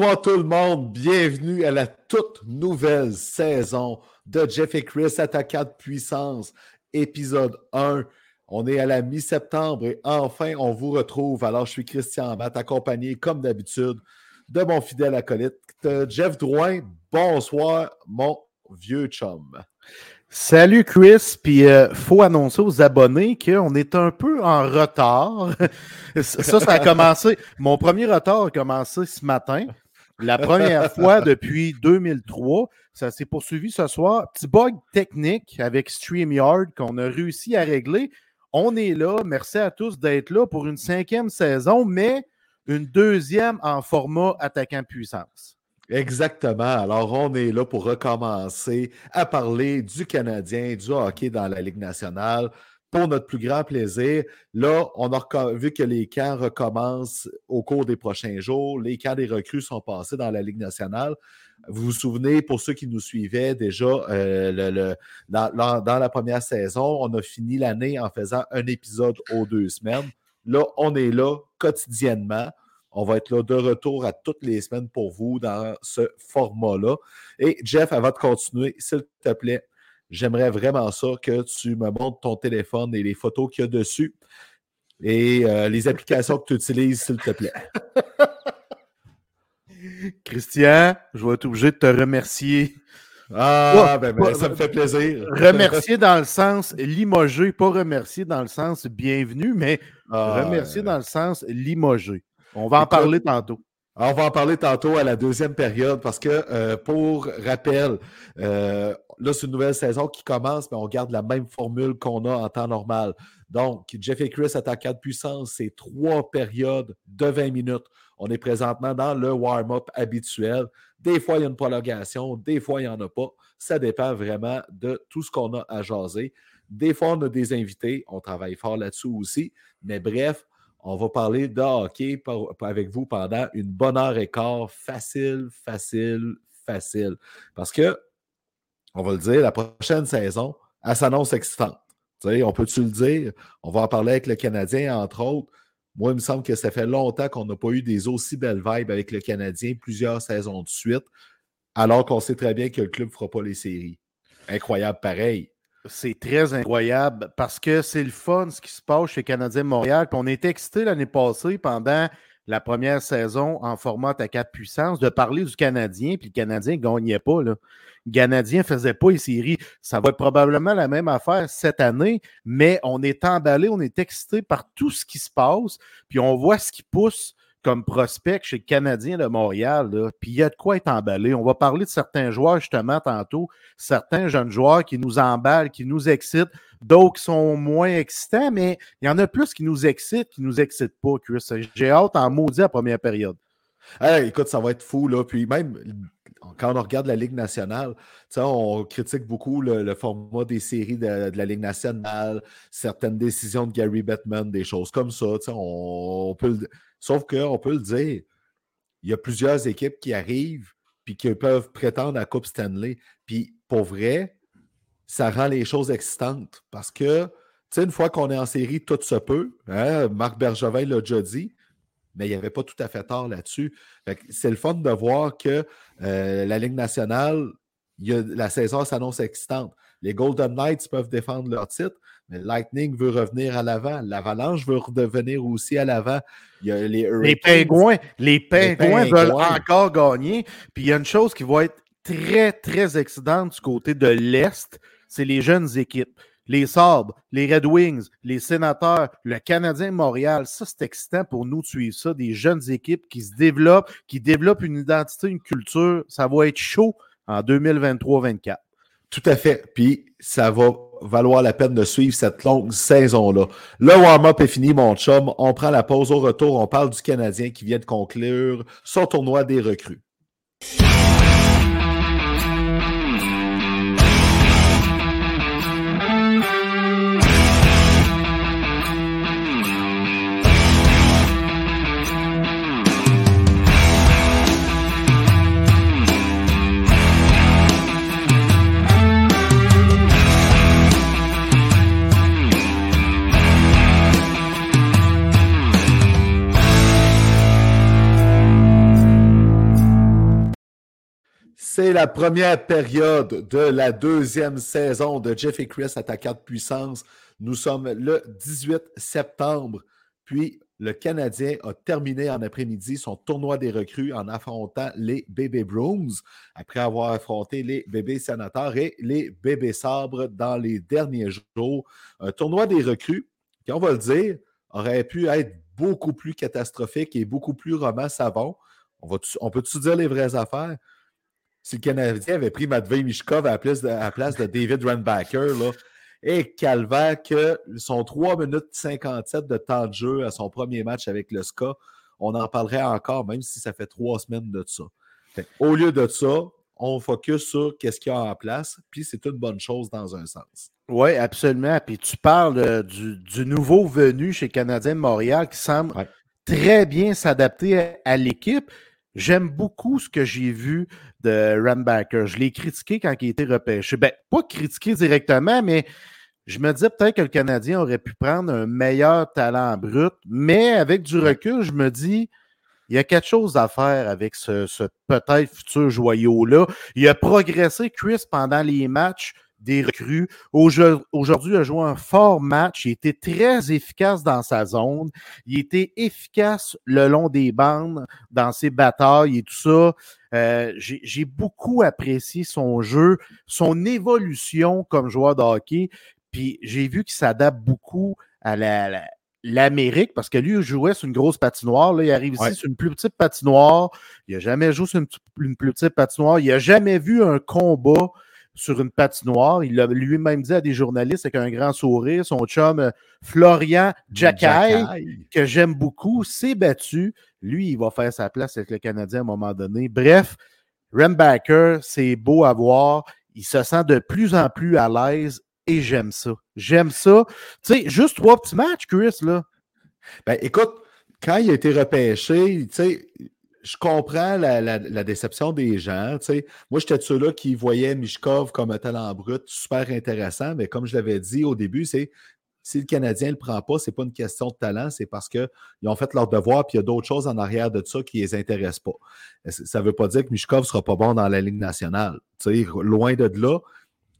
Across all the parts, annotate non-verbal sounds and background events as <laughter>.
Bonsoir tout le monde, bienvenue à la toute nouvelle saison de Jeff et Chris Attaquant de puissance, épisode 1. On est à la mi-septembre et enfin on vous retrouve. Alors je suis Christian Matt, accompagné comme d'habitude de mon fidèle acolyte Jeff Drouin. Bonsoir mon vieux chum. Salut Chris, puis il euh, faut annoncer aux abonnés qu'on est un peu en retard. <laughs> ça, ça a commencé. Mon premier retard a commencé ce matin. La première <laughs> fois depuis 2003. Ça s'est poursuivi ce soir. Petit bug technique avec StreamYard qu'on a réussi à régler. On est là. Merci à tous d'être là pour une cinquième saison, mais une deuxième en format attaquant puissance. Exactement. Alors, on est là pour recommencer à parler du Canadien, du hockey dans la Ligue nationale pour notre plus grand plaisir. Là, on a vu que les camps recommencent au cours des prochains jours. Les camps des recrues sont passés dans la Ligue nationale. Vous vous souvenez, pour ceux qui nous suivaient déjà, euh, dans, dans, la première saison, on a fini l'année en faisant un épisode aux deux semaines. Là, on est là quotidiennement. On va être là de retour à toutes les semaines pour vous dans ce format-là. Et Jeff, avant de continuer, s'il te plaît, j'aimerais vraiment ça que tu me montres ton téléphone et les photos qu'il y a dessus et euh, les applications que tu utilises, s'il te plaît. <laughs> Christian, je vais être obligé de te remercier. Ah, ben, ben, ça me fait plaisir. Remercier dans le sens limogé, pas remercier dans le sens bienvenue, mais ah, remercier dans le sens limogé. On va en parler tantôt. On va en parler tantôt à la deuxième période parce que, euh, pour rappel, euh, là, c'est une nouvelle saison qui commence, mais on garde la même formule qu'on a en temps normal. Donc, Jeff et Chris attaquant de puissance, c'est trois périodes de 20 minutes. On est présentement dans le warm-up habituel. Des fois, il y a une prolongation, des fois, il n'y en a pas. Ça dépend vraiment de tout ce qu'on a à jaser. Des fois, on a des invités, on travaille fort là-dessus aussi. Mais bref, on va parler de hockey avec vous pendant une bonne heure et quart. Facile, facile, facile. Parce que, on va le dire, la prochaine saison, elle s'annonce excitante. on peut-tu le dire? On va en parler avec le Canadien, entre autres. Moi, il me semble que ça fait longtemps qu'on n'a pas eu des aussi belles vibes avec le Canadien, plusieurs saisons de suite, alors qu'on sait très bien que le club ne fera pas les séries. Incroyable pareil. C'est très incroyable parce que c'est le fun ce qui se passe chez Canadien Montréal. on était excités l'année passée pendant la première saison en format à quatre puissances de parler du Canadien, puis le Canadien ne gagnait pas. Le Canadien ne faisait pas les séries. Ça va être probablement la même affaire cette année, mais on est emballé, on est excité par tout ce qui se passe, puis on voit ce qui pousse comme prospect chez le Canadien de Montréal. Puis il y a de quoi être emballé. On va parler de certains joueurs justement tantôt, certains jeunes joueurs qui nous emballent, qui nous excitent, d'autres qui sont moins excitants, mais il y en a plus qui nous excitent, qui nous excitent pas, Chris. J'ai hâte en maudit la première période. écoute, ça va être fou, là. Puis même quand on regarde la Ligue nationale, on critique beaucoup le, format des séries de, la Ligue nationale, certaines décisions de Gary Bettman, des choses comme ça. On, on peut Sauf qu'on peut le dire, il y a plusieurs équipes qui arrivent puis qui peuvent prétendre à la Coupe Stanley. Puis pour vrai, ça rend les choses excitantes parce que, tu sais, une fois qu'on est en série, tout se peut. Hein, Marc Bergevin l'a déjà dit, mais il n'y avait pas tout à fait tort là-dessus. C'est le fun de voir que euh, la Ligue nationale, la saison s'annonce excitante. Les Golden Knights peuvent défendre leur titre, Mais Lightning veut revenir à l'avant. L'Avalanche veut redevenir aussi à l'avant. Il y a les, pingouins, les pingouins veulent encore gagner. Puis il y a une chose qui va être très, très excitante du côté de l'Est, c'est les jeunes équipes. Les Sabres, les Red Wings, les Sénateurs, le Canadien Montréal. Ça, c'est excitant pour nous de suivre ça. Des jeunes équipes qui se développent, qui développent une identité, une culture. Ça va être chaud en 2023-24. Tout à fait. Puis ça va valoir la peine de suivre cette longue saison-là. Le warm-up est fini, mon chum. On prend la pause. Au retour, on parle du Canadien qui vient de conclure son tournoi des recrues. C'est la première période de la deuxième saison de Jeff et Chris Attaquant de puissance. Nous sommes le 18 septembre. Puis le Canadien a terminé en après-midi son tournoi des recrues en affrontant les Bébés Brooms, après avoir affronté les Bébés Sénateurs et les Bébés Sabres dans les derniers jours. Un tournoi des recrues qui, on va le dire, aurait pu être beaucoup plus catastrophique et beaucoup plus roman savon. On, on peut-tu dire les vraies affaires? Si le Canadien avait pris Matvei Mishkov à la place de, à la place de David Runbacker, là, et calvaire que son 3 minutes 57 de temps de jeu à son premier match avec le SCA, on en parlerait encore, même si ça fait trois semaines de ça. Fait, au lieu de ça, on focus sur qu'est-ce qu'il y a en place, puis c'est une bonne chose dans un sens. Oui, absolument. Puis tu parles euh, du, du, nouveau venu chez Canadien de Montréal qui semble ouais. très bien s'adapter à, à l'équipe. J'aime beaucoup ce que j'ai vu de Rambacker. Je l'ai critiqué quand il était repêché. Ben, pas critiqué directement, mais je me disais peut-être que le Canadien aurait pu prendre un meilleur talent brut. Mais avec du recul, je me dis, il y a quelque chose à faire avec ce, ce peut-être futur joyau-là. Il a progressé, Chris, pendant les matchs des recrues. Aujourd'hui, il a joué un fort match. Il était très efficace dans sa zone. Il était efficace le long des bandes, dans ses batailles et tout ça. Euh, J'ai beaucoup apprécié son jeu, son évolution comme joueur de hockey. Puis j'ai vu qu'il s'adapte beaucoup à la, l'Amérique, parce que lui, il jouait sur une grosse patinoire. Là, il arrive ici ouais. sur une plus petite patinoire. Il n'a jamais joué sur une, une, plus petite patinoire. Il n'a jamais vu un combat sur une patinoire. Il l'a lui-même dit à des journalistes avec un grand sourire. Son chum euh, Florian Jacquet, que j'aime beaucoup, s'est battu. Lui, il va faire sa place avec le Canadien à un moment donné. Bref, Rembacker, c'est beau à voir. Il se sent de plus en plus à l'aise et j'aime ça. J'aime ça. Tu sais, juste trois petits matchs, Chris, là. Ben, écoute, quand il a été repêché, tu sais, je comprends la, la, la, déception des gens. Moi, j'étais de ceux-là qui voyaient Mishkov comme un talent brut super intéressant, mais comme je l'avais dit au début, c'est si le Canadien ne le prend pas, ce n'est pas une question de talent, c'est parce qu'ils ont fait leur devoir puis il y a d'autres choses en arrière de ça qui ne les intéressent pas. Ça ne veut pas dire que Mishkov ne sera pas bon dans la Ligue nationale. Loin de là,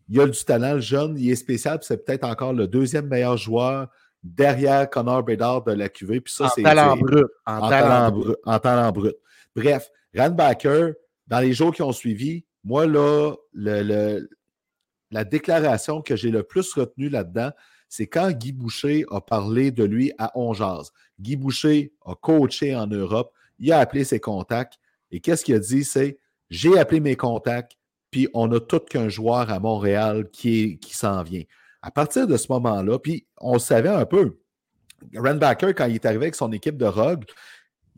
il a du talent, le jeune, il est spécial, puis c'est peut-être encore le deuxième meilleur joueur derrière Connor Bedard de la QV. Puis ça, en, c'est, talent brut, en, en, talent, talent brut. En talent brut. Bref, Randbacker, dans les jours qui ont suivi, moi, là, la déclaration que j'ai le plus retenue là-dedans, c'est quand Guy Boucher a parlé de lui à Ongeaz. Guy Boucher a coaché en Europe, il a appelé ses contacts, et qu'est-ce qu'il a dit? C'est j'ai appelé mes contacts, puis on a tout qu'un joueur à Montréal qui, s'en vient. À partir de ce moment-là, puis on savait un peu, Randbacker, quand il est arrivé avec son équipe de Rogue,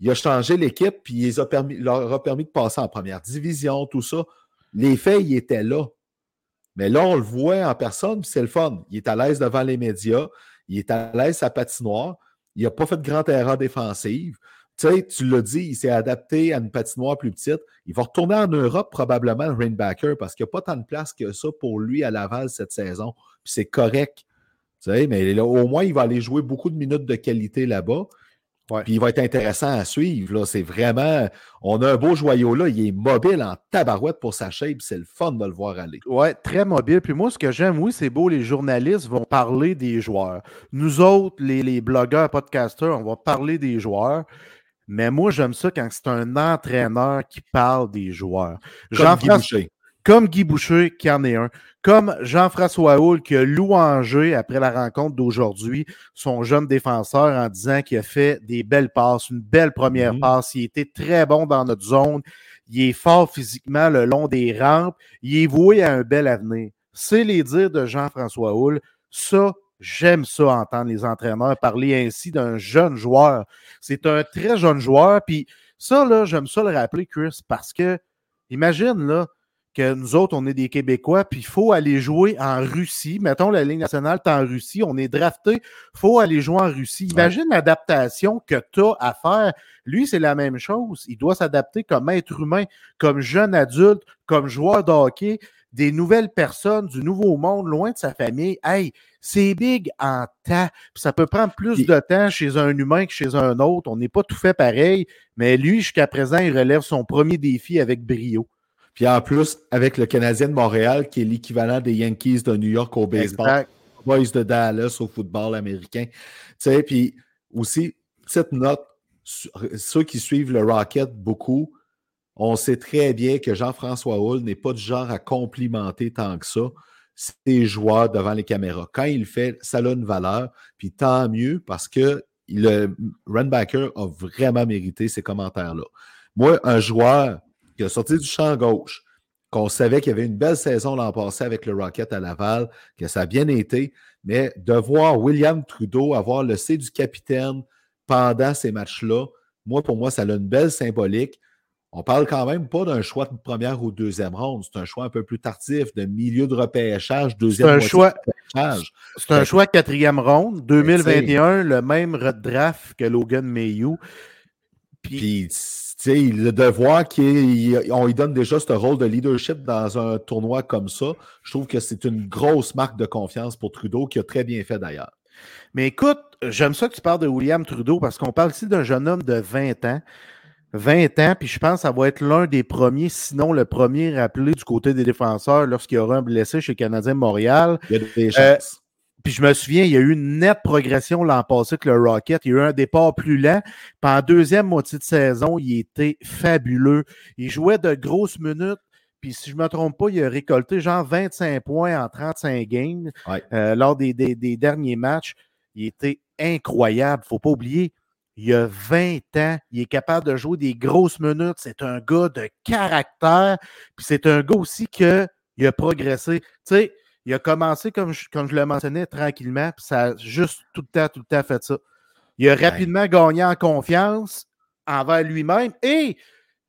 il a changé l'équipe, puis il leur a permis de passer en première division, tout ça. Les faits, il était là. Mais là, on le voit en personne, c'est le fun. Il est à l'aise devant les médias, il est à l'aise à patinoire, il n'a pas fait de grande erreur défensive. Tu sais, tu l'as dit, il s'est adapté à une patinoire plus petite. Il va retourner en Europe probablement, le Rainbacker, parce qu'il n'y a pas tant de place que ça pour lui à Laval cette saison. Puis c'est correct. Tu sais, mais au moins, il va aller jouer beaucoup de minutes de qualité là-bas. Puis il va être intéressant à suivre. C'est vraiment. On a un beau joyau là. Il est mobile en tabarouette pour sa shape. C'est le fun de le voir aller. Ouais, très mobile. Puis moi, ce que j'aime, oui, c'est beau. Les journalistes vont parler des joueurs. Nous autres, les, les blogueurs, podcasters, on va parler des joueurs. Mais moi, j'aime ça quand c'est un entraîneur qui parle des joueurs. Jean-François comme Guy Boucher, qui en est un, comme Jean-François Houle, qui a louangé après la rencontre d'aujourd'hui son jeune défenseur en disant qu'il a fait des belles passes, une belle première mhm. passe. Il était très bon dans notre zone. Il est fort physiquement le long des rampes. Il est voué à un bel avenir. C'est les dires de Jean-François Houle. Ça, j'aime ça entendre les entraîneurs parler ainsi d'un jeune joueur. C'est un très jeune joueur. Puis ça, là, j'aime ça le rappeler, Chris, parce que imagine, là, que nous autres, on est des Québécois, puis il faut aller jouer en Russie. Mettons, la Ligue nationale est en Russie, on est drafté, il faut aller jouer en Russie. Imagine l'adaptation que tu as à faire. Lui, c'est la même chose. Il doit s'adapter comme être humain, comme jeune adulte, comme joueur de hockey, des nouvelles personnes, du nouveau monde, loin de sa famille. Hey, c'est big en temps. ça peut prendre plus de temps chez un humain que chez un autre. On n'est pas tout fait pareil, mais lui, jusqu'à présent, il relève son premier défi avec brio. Puis en plus, avec le Canadien de Montréal, qui est l'équivalent des Yankees de New York au baseball, Boys de Dallas au football américain. Tu sais, puis aussi, petite note, ceux qui suivent le Rocket beaucoup, on sait très bien que Jean-François Hull n'est pas du genre à complimenter tant que ça ses joueurs devant les caméras. Quand il le fait, ça a une valeur, puis tant mieux parce que le Runbacker a vraiment mérité ces commentaires-là. Moi, un joueur qui a sorti du champ gauche, qu'on savait qu'il y avait une belle saison l'an passé avec le Rocket à Laval, que ça a bien été, mais de voir William Trudeau avoir le C du capitaine pendant ces matchs-là, moi, pour moi, ça a une belle symbolique. On parle quand même pas d'un choix de première ou deuxième ronde. C'est un choix un peu plus tardif, de milieu de repêchage, deuxième C'est un choix. C'est un choix quatrième ronde, 2021, le même draft que Logan Mayhew. Puis, de voir qu'on lui donne déjà ce rôle de leadership dans un tournoi comme ça, je trouve que c'est une grosse marque de confiance pour Trudeau, qui a très bien fait d'ailleurs. Mais écoute, j'aime ça que tu parles de William Trudeau parce qu'on parle ici d'un jeune homme de 20 ans. 20 ans, puis je pense que ça va être l'un des premiers, sinon le premier rappelé du côté des défenseurs lorsqu'il y aura un blessé chez Canadien Montréal. Il y a des euh, chances. Puis je me souviens, il y a eu une nette progression l'an passé avec le Rocket. Il y a eu un départ plus lent. Puis en deuxième moitié de saison, il était fabuleux. Il jouait de grosses minutes. Puis si je ne me trompe pas, il a récolté genre 25 points en 35 games euh, lors des, derniers matchs. Il était incroyable. Il ne faut pas oublier, il a 20 ans. Il est capable de jouer des grosses minutes. C'est un gars de caractère. Puis c'est un gars aussi qui a progressé. Tu sais, il a commencé, comme je, comme je le mentionnais, tranquillement, puis ça a juste tout le temps, tout le temps fait ça. Il a rapidement gagné en confiance envers lui-même et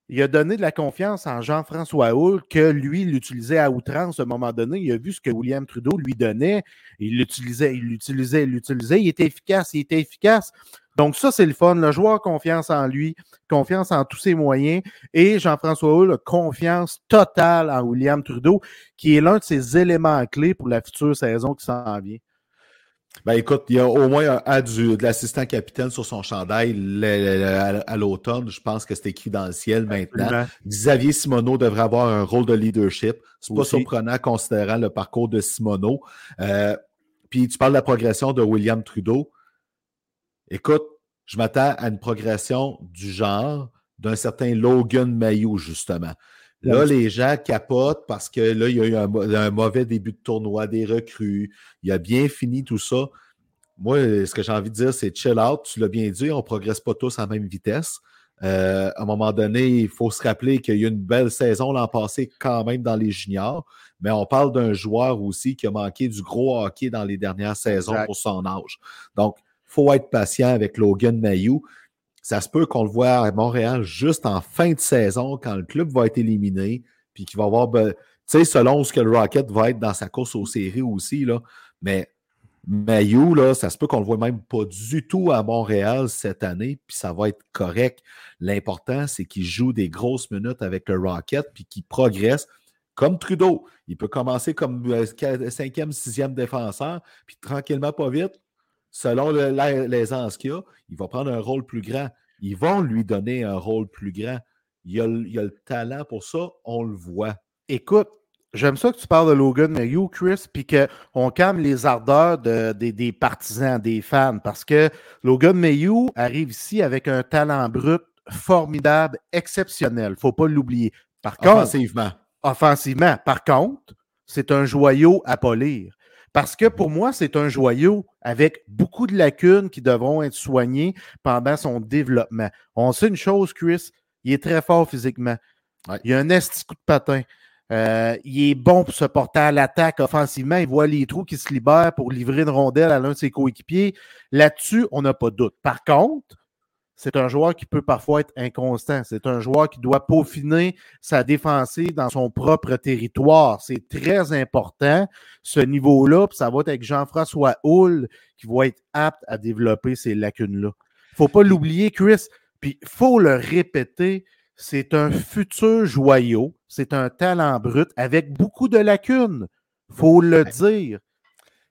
il a donné de la confiance en Jean-François Houle que lui l'utilisait à outrance à un moment donné. Il a vu ce que William Trudeau lui donnait. Il l'utilisait, il l'utilisait, il l'utilisait. Il était efficace, il était efficace. Donc, ça, c'est le fun. Le joueur a confiance en lui, confiance en tous ses moyens. Et Jean-François Hull a confiance totale en William Trudeau, qui est l'un de ses éléments clés pour la future saison qui s'en vient. Ben écoute, il y a au moins un A de l'assistant capitaine sur son chandail à l'automne. Je pense que c'est écrit dans le ciel maintenant. Xavier Simoneau devrait avoir un rôle de leadership. C'est pas surprenant considérant le parcours de Simoneau. Euh, puis tu parles de la progression de William Trudeau. Écoute, je m'attends à une progression du genre d'un certain Logan Mayou, justement. Là, les gens capotent parce que là, il y a eu un, mauvais début de tournoi, des recrues. Il a bien fini tout ça. Moi, ce que j'ai envie de dire, c'est chill out. Tu l'as bien dit, on ne progresse pas tous à la même vitesse. Euh, à un moment donné, il faut se rappeler qu'il y a eu une belle saison l'an passé quand même dans les juniors, mais on parle d'un joueur aussi qui a manqué du gros hockey dans les dernières saisons pour son âge. Donc, faut être patient avec Logan Mayou. Ça se peut qu'on le voit à Montréal juste en fin de saison, quand le club va être éliminé, puis qu'il va avoir, tu sais, selon ce que le Rocket va être dans sa course aux séries aussi, là, mais Mayou, là, ça se peut qu'on le voit même pas du tout à Montréal cette année, puis ça va être correct. L'important, c'est qu'il joue des grosses minutes avec le Rocket, puis qu'il progresse comme Trudeau. Il peut commencer comme euh, cinquième, sixième défenseur, puis tranquillement, pas vite, selon l'aisance qu'il a, il va prendre un rôle plus grand. Ils vont lui donner un rôle plus grand. Il a, il a le talent pour ça, on le voit. Écoute, J'aime ça que tu parles de Logan Mayhew, Chris, puis qu'on calme les ardeurs des partisans, des fans, parce que Logan Mayhew arrive ici avec un talent brut formidable, exceptionnel. faut pas l'oublier. Par offensivement. offensivement. Par contre, c'est un joyau à polir. Parce que pour moi, c'est un joyau avec beaucoup de lacunes qui devront être soignées pendant son développement. On sait une chose, Chris, il est très fort physiquement. Il a un esti coup de patin. Euh, il est bon pour se porter à l'attaque offensivement. Il voit les trous qui se libèrent pour livrer une rondelle à l'un de ses coéquipiers. Là-dessus, on n'a pas de doute. Par contre, c'est un joueur qui peut parfois être inconstant. C'est un joueur qui doit peaufiner sa défensive dans son propre territoire. C'est très important, ce niveau-là. ça va être avec Jean-François Hull qui va être apte à développer ces lacunes-là. Il ne faut pas l'oublier, Chris. Puis il faut le répéter c'est un futur joyau, c'est un talent brut avec beaucoup de lacunes. faut le dire.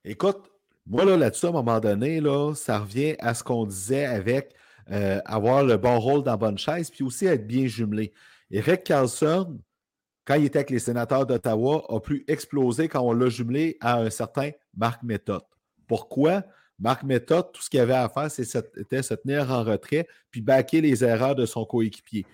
Écoute, moi là, là-dessus, à un moment donné, là, ça revient à ce qu'on disait avec euh, avoir le bon rôle dans bonne chaise, puis aussi être bien jumelé. Eric Carlson, quand il était avec les sénateurs d'Ottawa, a pu exploser quand on l'a jumelé à un certain Marc Méthode. Pourquoi? Marc Méthode, tout ce qu'il avait à faire, c'était se tenir en retrait puis baquer les erreurs de son coéquipier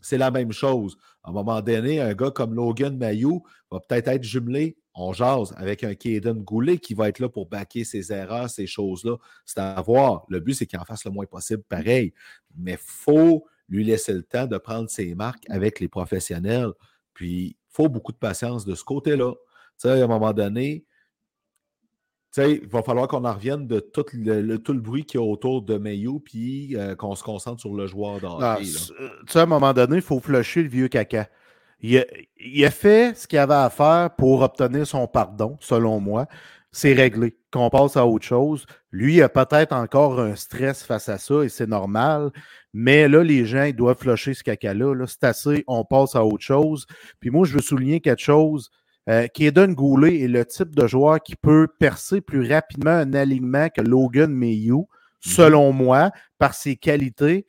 c'est la même chose. À un moment donné, un gars comme Logan Mayou va peut-être être jumelé, on jase, avec un Kaden Goulet qui va être là pour baquer ses erreurs, ces choses-là. C'est à voir. Le but, c'est qu'il en fasse le moins possible pareil. Mais il faut lui laisser le temps de prendre ses marques avec les professionnels. Puis, il faut beaucoup de patience de ce côté-là. Tu sais, à un moment donné, il va falloir qu'on en revienne de tout le, tout le bruit qu'il y a autour de Mayo, puis euh, qu'on se concentre sur le joueur d'hockey. Ah, tu sais, à un moment donné, il faut flusher le vieux caca. Il a, fait ce qu'il avait à faire pour obtenir son pardon, selon moi. C'est réglé. Qu'on passe à autre chose. Lui, il a peut-être encore un stress face à ça et c'est normal. Mais là, les gens, ils doivent flusher ce caca-là. -là, c'est assez, on passe à autre chose. Puis moi, je veux souligner quelque chose euh, Kaden Goulet est le type de joueur qui peut percer plus rapidement un alignement que Logan Mayhew, mhm. selon moi, par ses qualités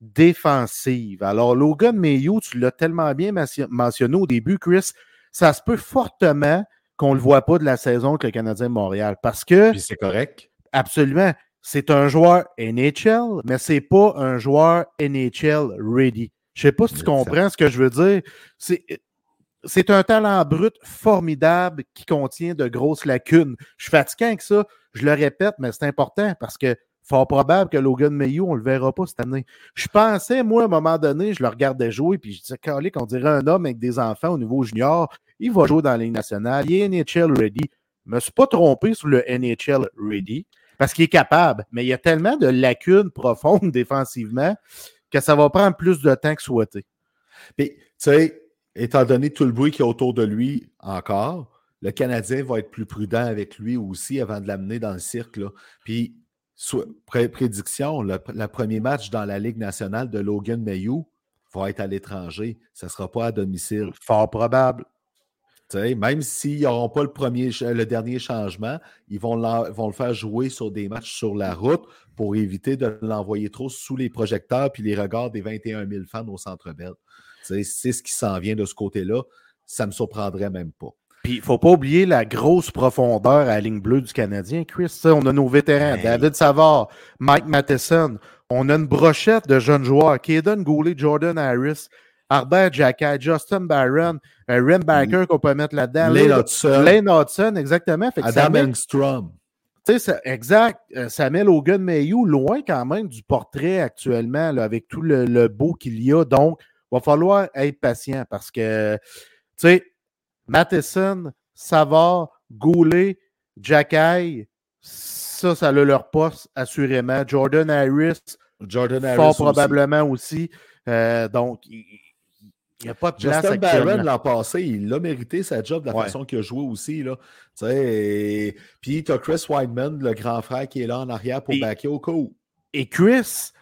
défensives. Alors, Logan Mayhew, tu l'as tellement bien mentionné au début, Chris, ça se peut fortement qu'on ne le voit pas de la saison avec le Canadien de Montréal. Parce que. c'est correct. Absolument. C'est un joueur NHL, mais c'est pas un joueur NHL ready. Je sais pas si tu comprends ce que je veux dire. C'est un talent brut formidable qui contient de grosses lacunes. Je suis fatigué avec ça. Je le répète, mais c'est important parce que fort probable que Logan Mayhew, on ne le verra pas cette année. Je pensais, moi, à un moment donné, je le regardais jouer, puis je disais, qu'on dirait un homme avec des enfants au niveau junior. Il va jouer dans la Ligue nationale. Il est NHL ready. Je ne me suis pas trompé sur le NHL ready parce qu'il est capable, mais il y a tellement de lacunes profondes <laughs> défensivement que ça va prendre plus de temps que souhaité. Puis, tu sais, étant donné tout le bruit qu'il y a autour de lui encore, le Canadien va être plus prudent avec lui aussi avant de l'amener dans le cirque. Puis, prédiction, le, premier match dans la Ligue nationale de Logan Mayou va être à l'étranger. Ça ne sera pas à domicile. Fort probable. même s'ils n'auront pas le, premier, le dernier changement, ils vont, vont, le faire jouer sur des matchs sur la route pour éviter de l'envoyer trop sous les projecteurs puis les regards des 21 000 fans au Centre Bell. C'est ce qui s'en vient de ce côté-là. Ça ne me surprendrait même pas. Puis, il ne faut pas oublier la grosse profondeur à la ligne bleue du Canadien, Chris. On a nos vétérans, David Savard, Mike Matheson. On a une brochette de jeunes joueurs. Kaden Goulet, Jordan Harris, Arbert Jacquet, Justin Barron, euh, Ren Baker qu'on peut mettre là-dedans. Lane Hudson. Lane Hudson, exactement. Adam Engstrom. exact. Euh, ça met Logan Mayhew loin quand même du portrait actuellement, avec tout le, le beau qu'il y a. Donc, va falloir être patient parce que, tu sais, Matheson, Savard, Goulet, Jacky, ça, ça a leur poste, assurément. Jordan Harris, Jordan Harris fort probablement aussi. Euh, donc, il n'y a pas de place Justin Barron, l'an passé, il a mérité sa job de la façon qu'il a joué aussi. Là. Et... Puis, tu as Chris Wideman, le grand frère, qui est là en arrière pour backer au coup. Et Chris,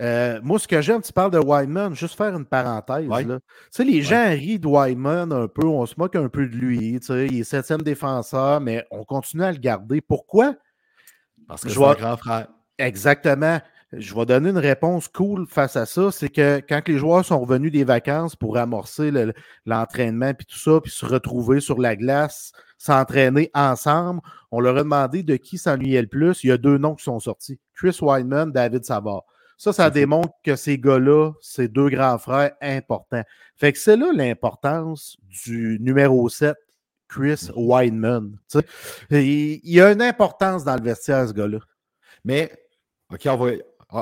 euh, moi, ce que j'aime, tu parles de Wyman, juste faire une parenthèse. Tu sais, les gens rient de Wyman un peu, on se moque un peu de lui. Tu sais, il est septième défenseur, mais on continue à le garder. Pourquoi? Parce que Je c'est vois- un grand frère. Exactement. Je vais donner une réponse cool face à ça. C'est que quand les joueurs sont revenus des vacances pour amorcer le- l'entraînement puis tout ça, puis se retrouver sur la glace, s'entraîner ensemble, on leur a demandé de qui s'ennuyait le plus. Il y a deux noms qui sont sortis. Chris Weidman, David Savard. Ça, ça démontre que ces gars-là, c'est deux grands frères importants. Fait que c'est là l'importance du numéro 7, Chris Weidman. Tu sais, Il il y a une importance dans le vestiaire, ce gars-là. Mais, OK, on va,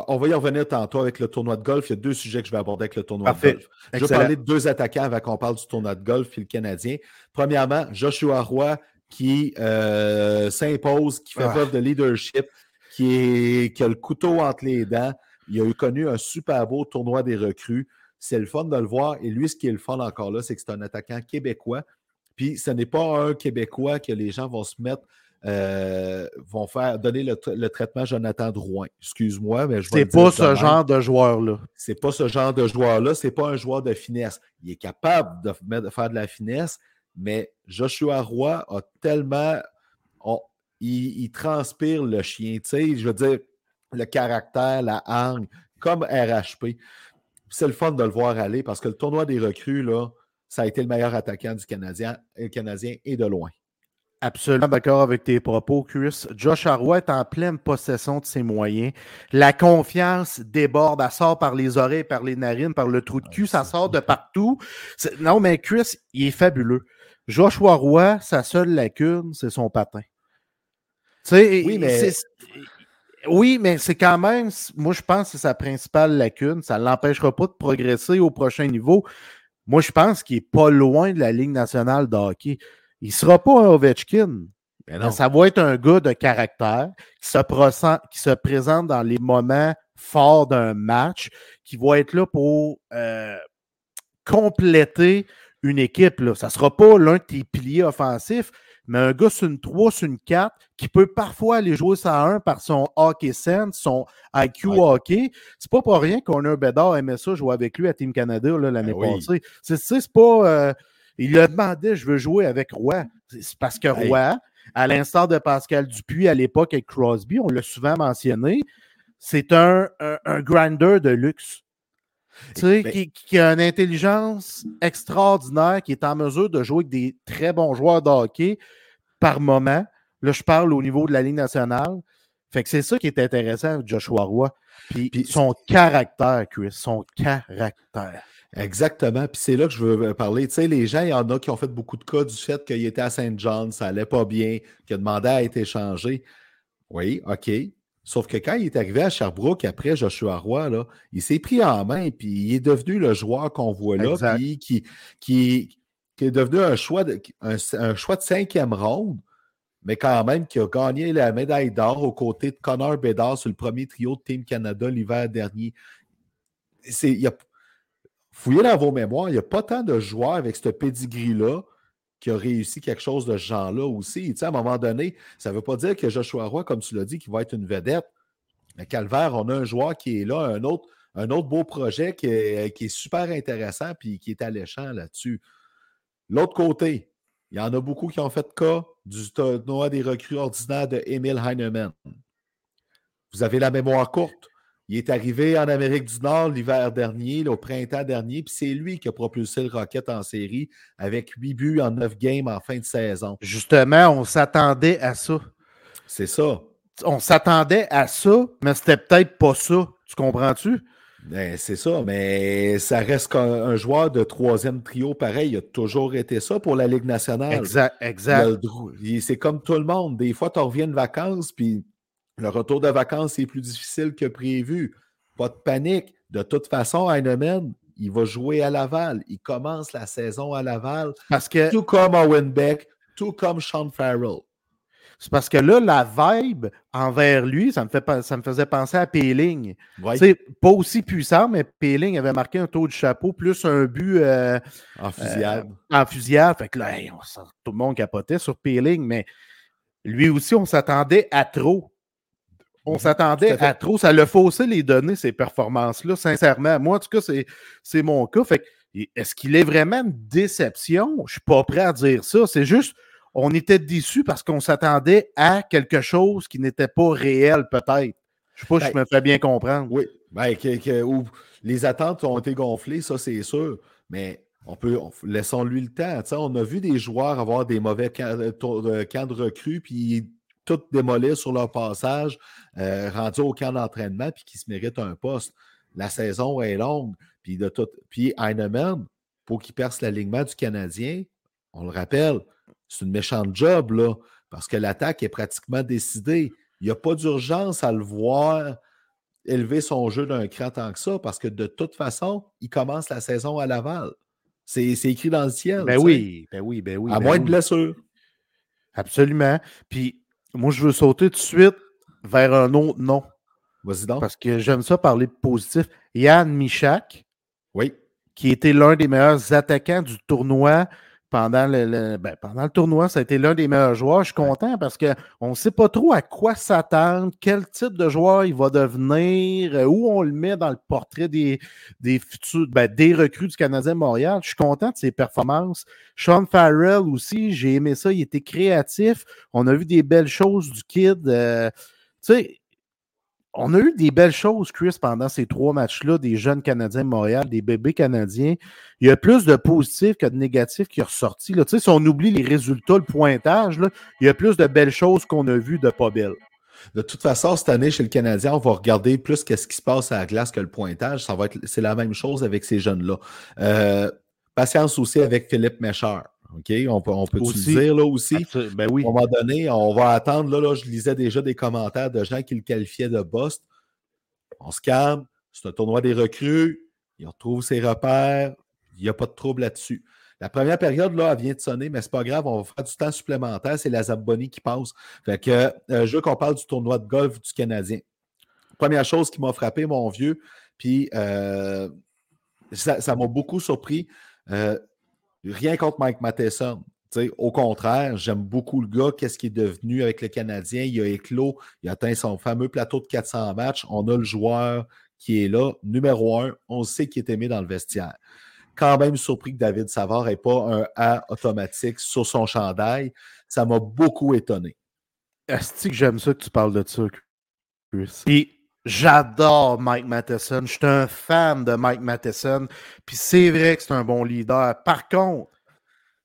on va y revenir tantôt avec le tournoi de golf. Il y a deux sujets que je vais aborder avec le tournoi Parfait. de golf. Je vais parler de deux attaquants avant qu'on parle du tournoi de golf et le Canadien. Premièrement, Joshua Roy qui euh, s'impose, qui fait Ah. preuve de leadership, qui, est, qui a le couteau entre les dents. Il a eu connu un super beau tournoi des recrues. C'est le fun de le voir. Et lui, ce qui est le fun encore là, c'est que c'est un attaquant québécois. Puis ce n'est pas un Québécois que les gens vont se mettre, euh, vont faire donner le, tra- le traitement Jonathan Drouin. Excuse-moi, mais je vais C'est le dire pas ce genre de joueur-là. C'est pas ce genre de joueur-là. C'est pas un joueur de finesse. Il est capable de, faire de la finesse, mais Joshua Roy a tellement. on- il, il transpire le chien. Tu sais, je veux dire, le caractère, la hargne, comme RHP. C'est le fun de le voir aller parce que le tournoi des recrues, là, ça a été le meilleur attaquant du Canadien, euh, Canadien et de loin. Absolument d'accord avec tes propos, Chris. Josh Arroy est en pleine possession de ses moyens. La confiance déborde, elle sort par les oreilles, par les narines, par le trou de cul, ça sort de partout. Non, mais Chris, il est fabuleux. Joshua Roy, sa seule lacune, c'est son patin. Tu sais, Oui, mais- c'est- Oui, mais c'est quand même, moi je pense que c'est sa principale lacune. Ça ne l'empêchera pas de progresser au prochain niveau. Moi, je pense qu'il n'est pas loin de la Ligue nationale de hockey. Il ne sera pas un Ovechkin. Mais Mais Ça va être un gars de caractère qui se, pressent- qui se présente dans les moments forts d'un match, qui va être là pour euh, compléter une équipe. Là. Ça ne sera pas l'un de tes piliers offensifs, mais un gars sur une 3, sur une 4, qui peut parfois aller jouer ça à 1 par son hockey sense, son IQ Ouais. hockey. C'est pas pour rien qu'on a un Bédard aimait ça jouer avec lui à Team Canada l'année Ben oui. passée. C'est, c'est, pas. euh, il lui a demandé je veux jouer avec Roy. C'est c'est parce que Hey. Roy, à l'instar de Pascal Dupuis à l'époque avec Crosby, on l'a souvent mentionné, c'est un, un, un grinder de luxe. Tu sais, Ben- qui, qui a une intelligence extraordinaire, qui est en mesure de jouer avec des très bons joueurs de hockey par moment. Là, je parle au niveau de la Ligue nationale. Fait que c'est ça qui est intéressant avec Joshua Roy. Puis, Puis- son caractère, Chris, son caractère. Exactement. Puis c'est là que je veux parler. Tu sais, les gens, il y en a qui ont fait beaucoup de cas du fait qu'il était à Saint John, ça allait pas bien, qu'il a demandé à être échangé. Oui, OK. Sauf que quand il est arrivé à Sherbrooke après Joshua Roy, là, il s'est pris en main, puis il est devenu le joueur qu'on voit là, puis qui, qui, qui est devenu un choix de, un, un choix de cinquième ronde, mais quand même qui a gagné la médaille d'or aux côtés de Connor Bedard sur le premier trio de Team Canada l'hiver dernier. C'est, il y a, fouillez dans vos mémoires, il n'y a pas tant de joueurs avec ce pedigree-là qui a réussi quelque chose de ce genre-là aussi. Sais, à un moment donné, ça ne veut pas dire que Joshua Roy, comme tu l'as dit, qui va être une vedette. Mais Calvaire, on a un joueur qui est là, un autre, un autre beau projet qui est, qui est super intéressant puis qui est alléchant là-dessus. L'autre côté, il y en a beaucoup qui ont fait cas du tournoi des recrues ordinaires de Emil Heinemann. Vous avez la mémoire courte. Il est arrivé en Amérique du Nord l'hiver dernier, là, au printemps dernier, puis c'est lui qui a propulsé le Rocket en série avec 8 buts en 9 games en fin de saison. Justement, on s'attendait à ça. C'est ça. On s'attendait à ça, mais c'était peut-être pas ça. Tu comprends-tu? Ben, c'est ça, mais ça reste qu'un un joueur de troisième trio pareil. Il a toujours été ça pour la Ligue nationale. Exact, exact. C'est comme tout le monde. Des fois, tu reviens de vacances, puis le retour de vacances est plus difficile que prévu. Pas de panique. De toute façon, Heinemann, il va jouer à Laval. Il commence la saison à Laval, Parce que tout comme Owen Beck, tout comme Sean Farrell. c'est parce que là, la vibe envers lui, ça me, fait, pas- ça me faisait penser à sais, pas aussi puissant, mais Péling avait marqué un taux de chapeau, plus un but euh, en fusillade. en fusillade. Fait que là, hey, on s'en- tout le monde capotait sur Péling, mais lui aussi, on s'attendait à trop. On Mhm, s'attendait à trop. Ça l'a faussé les données, ces performances-là, sincèrement. Moi, en tout cas, c'est, mon cas. Fait est-ce qu'il est vraiment une déception? Je suis pas prêt à dire ça. C'est juste, on était déçus parce qu'on s'attendait à quelque chose qui n'était pas réel, peut-être. Je sais pas si je Ben, me fais bien comprendre. Oui, ben, que- que- où les attentes ont été gonflées, ça c'est sûr, mais on peut, on- laissons-lui le temps. On a vu des joueurs avoir des mauvais euh, euh, camps de recrues, puis tout démolir sur leur passage, euh, rendu au camp d'entraînement, puis qui se méritent un poste. La saison est longue, puis de tout. Puis Heinemann, pour qu'il perce l'alignement du Canadien, on le rappelle, c'est une méchante job, là, parce que l'attaque est pratiquement décidée. Il n'y a pas d'urgence à le voir élever son jeu d'un cran tant que ça, parce que de toute façon, il commence la saison à Laval. C'est écrit dans le ciel. Ben oui, ben oui, ben oui. à ben moins oui. de blessures. Absolument. Puis moi, je veux sauter tout de suite vers un autre nom. Vas-y donc. Parce que j'aime ça parler positif. Yann Michak, Oui. qui était l'un des meilleurs attaquants du tournoi pendant le, le- ben, pendant le tournoi. Ça a été l'un des meilleurs joueurs. Je suis content parce qu'on ne sait pas trop à quoi s'attendre, quel type de joueur il va devenir, euh, où on le met dans le portrait des, des futurs, ben, des recrues du Canadien Montréal. Je suis content de ses performances. Sean Farrell aussi, j'ai aimé ça. Il était créatif. On a vu des belles choses du kid. euh, tu sais, on a eu des belles choses, Chris, pendant ces trois matchs-là, des jeunes Canadiens de Montréal, des bébés Canadiens. Il y a plus de positifs que de négatifs qui est ressorti. Là. Tu sais, si on oublie les résultats, le pointage, il y a plus de belles choses qu'on a vues de pas belles. De toute façon, cette année, chez le Canadien, on va regarder plus qu'est-ce qui se passe à la glace que le pointage. Ça va c'est la même chose avec ces jeunes-là. Euh, patience aussi avec Philippe Méchard. OK? On peut, on peut Aussi. le dire là aussi. Ben oui. À un moment donné, on va attendre. Là, là, je lisais déjà des commentaires de gens qui le qualifiaient de bust. On se calme. C'est un tournoi des recrues. Il retrouve ses repères. Il n'y a pas de trouble là-dessus. La première période, là, elle vient de sonner, mais c'est pas grave, on va faire du temps supplémentaire. C'est la Zabboni qui passe. Fait que euh, je veux qu'on parle du tournoi de golf du Canadien. Première chose qui m'a frappé, mon vieux, puis euh, ça ça m'a beaucoup surpris. Euh, rien contre Mike Matheson. Tu sais, au contraire, j'aime beaucoup le gars, qu'est-ce qu'il est devenu avec le Canadien? Il a éclos, il a atteint son fameux plateau de 400 matchs. On a le joueur qui est là, numéro un. On sait qu'il est aimé dans le vestiaire. Quand même surpris que David Savard n'ait pas un A automatique sur son chandail. Ça m'a beaucoup étonné. Est-ce que j'aime ça que tu parles de ça, Chris? Puis j'adore Mike Matheson. Je suis un fan de Mike Matheson. Puis c'est vrai que c'est un bon leader. Par contre,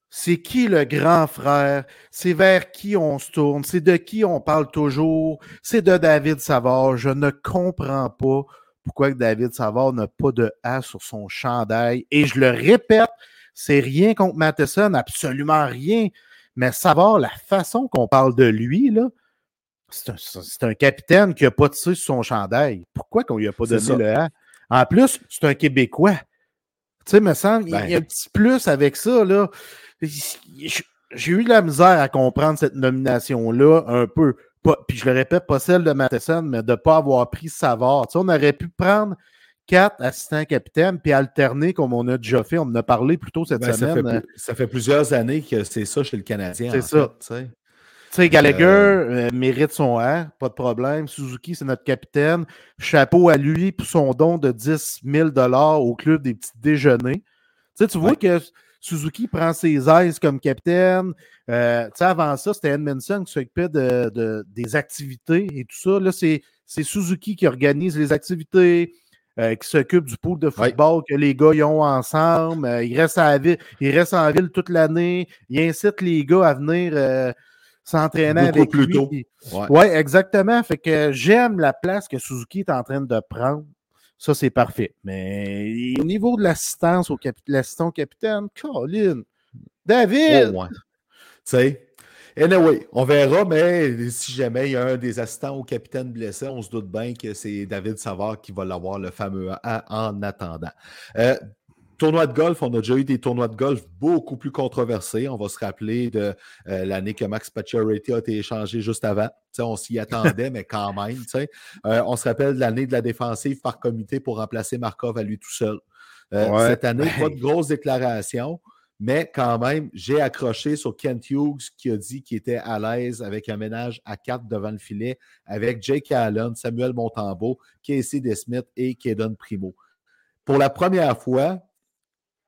c'est qui le grand frère? C'est vers qui on se tourne? C'est de qui on parle toujours? C'est de David Savard. Je ne comprends pas pourquoi David Savard n'a pas de A sur son chandail. Et je le répète, c'est rien contre Matheson, absolument rien. Mais Savard, la façon qu'on parle de lui, là, c'est un, capitaine qui n'a pas de C sur son chandail. Pourquoi qu'on lui a pas donné le A? En plus, c'est un Québécois. Tu sais, me semble, il y a- Ben. il y a un petit plus avec ça, là. J'ai eu de la misère à comprendre cette nomination-là un peu. Pas- puis je le répète, pas celle de Matheson, mais de ne pas avoir pris Savard. Tu sais, on aurait pu prendre quatre assistants capitaines puis alterner comme on a déjà fait. On en a parlé plus tôt cette Ben, ça, fait, semaine. plus- ça fait plusieurs années que c'est ça chez le Canadien. C'est ça. fait, sais. Tu sais, Gallagher euh, mérite son R, pas de problème. Suzuki, c'est notre capitaine. Chapeau à lui pour son don de 10 000 au club des petits déjeuners. Tu sais, tu vois Ouais. que Suzuki prend ses aises comme capitaine. Euh, tu sais, avant ça, c'était Edmondson qui s'occupait de, de- des activités et tout ça. Là, c'est Suzuki qui organise les activités, euh, qui s'occupe du pool de football que les gars y ont ensemble. Euh, il, reste à la ville, il reste en ville toute l'année. Il incite les gars à venir s'entraîner Beaucoup avec plus lui. tôt. Ouais. oui, exactement. Fait que j'aime la place que Suzuki est en train de prendre. Ça, c'est parfait. Mais au niveau de l'assistance au capi- l'assistant au capitaine, Colin, David, Oh, ouais. Tu sais. Anyway, on verra, mais si jamais il y a un des assistants au capitaine blessé, on se doute bien que c'est David Savard qui va l'avoir, le fameux A en attendant. Euh, tournoi de golf, on a déjà eu des tournois de golf beaucoup plus controversés. On va se rappeler de euh, l'année que Max Pacioretty a été échangé juste avant. On s'y attendait, <laughs> mais quand même. Euh, on se rappelle de l'année de la défensive par comité pour remplacer Markov à lui tout seul. Euh, Ouais. Cette année, pas de grosses déclarations. Mais quand même, j'ai accroché sur Kent Hughes qui a dit qu'il était à l'aise avec un ménage à quatre devant le filet avec Jake Allen, Samuel Montembeau, Casey DeSmith et Kaden Primo. Pour la première fois,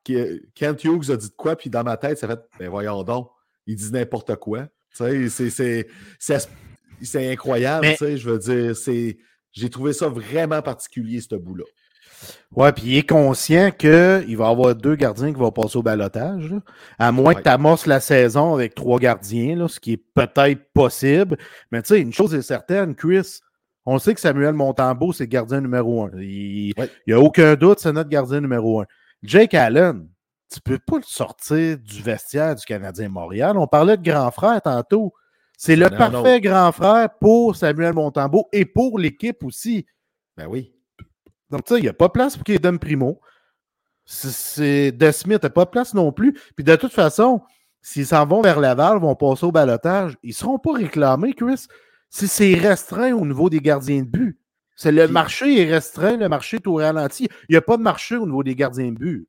Kent Hughes a dit de quoi, puis dans ma tête, ça fait ben voyons donc, ils disent n'importe quoi. C'est incroyable, tu sais, je veux dire, c'est j'ai trouvé ça vraiment particulier, ce bout-là. Ouais, puis il est conscient qu'il va y avoir deux gardiens qui vont passer au balotage. À moins que tu amorces la saison avec trois gardiens, là, ce qui est peut-être possible. Mais tu sais, une chose est certaine, Chris, on sait que Samuel Montembeau, c'est le gardien numéro un. Il n'y a aucun doute, c'est notre gardien numéro un. Jake Allen, tu peux pas le sortir du vestiaire du Canadien Montréal. On parlait de grand frère tantôt. C'est le parfait grand frère pour Samuel Montembeau et pour l'équipe aussi. Ben oui. Donc, tu sais, il n'y a pas de place pour qu'il donne Primo. C'est De Smith n'a pas de place non plus. Puis de toute façon, s'ils s'en vont vers Laval, vont passer au balotage, ils ne seront pas réclamés, Chris. Si c'est restreint au niveau des gardiens de but. C'est le marché est restreint, le marché est au ralenti. Il n'y a pas de marché au niveau des gardiens de but.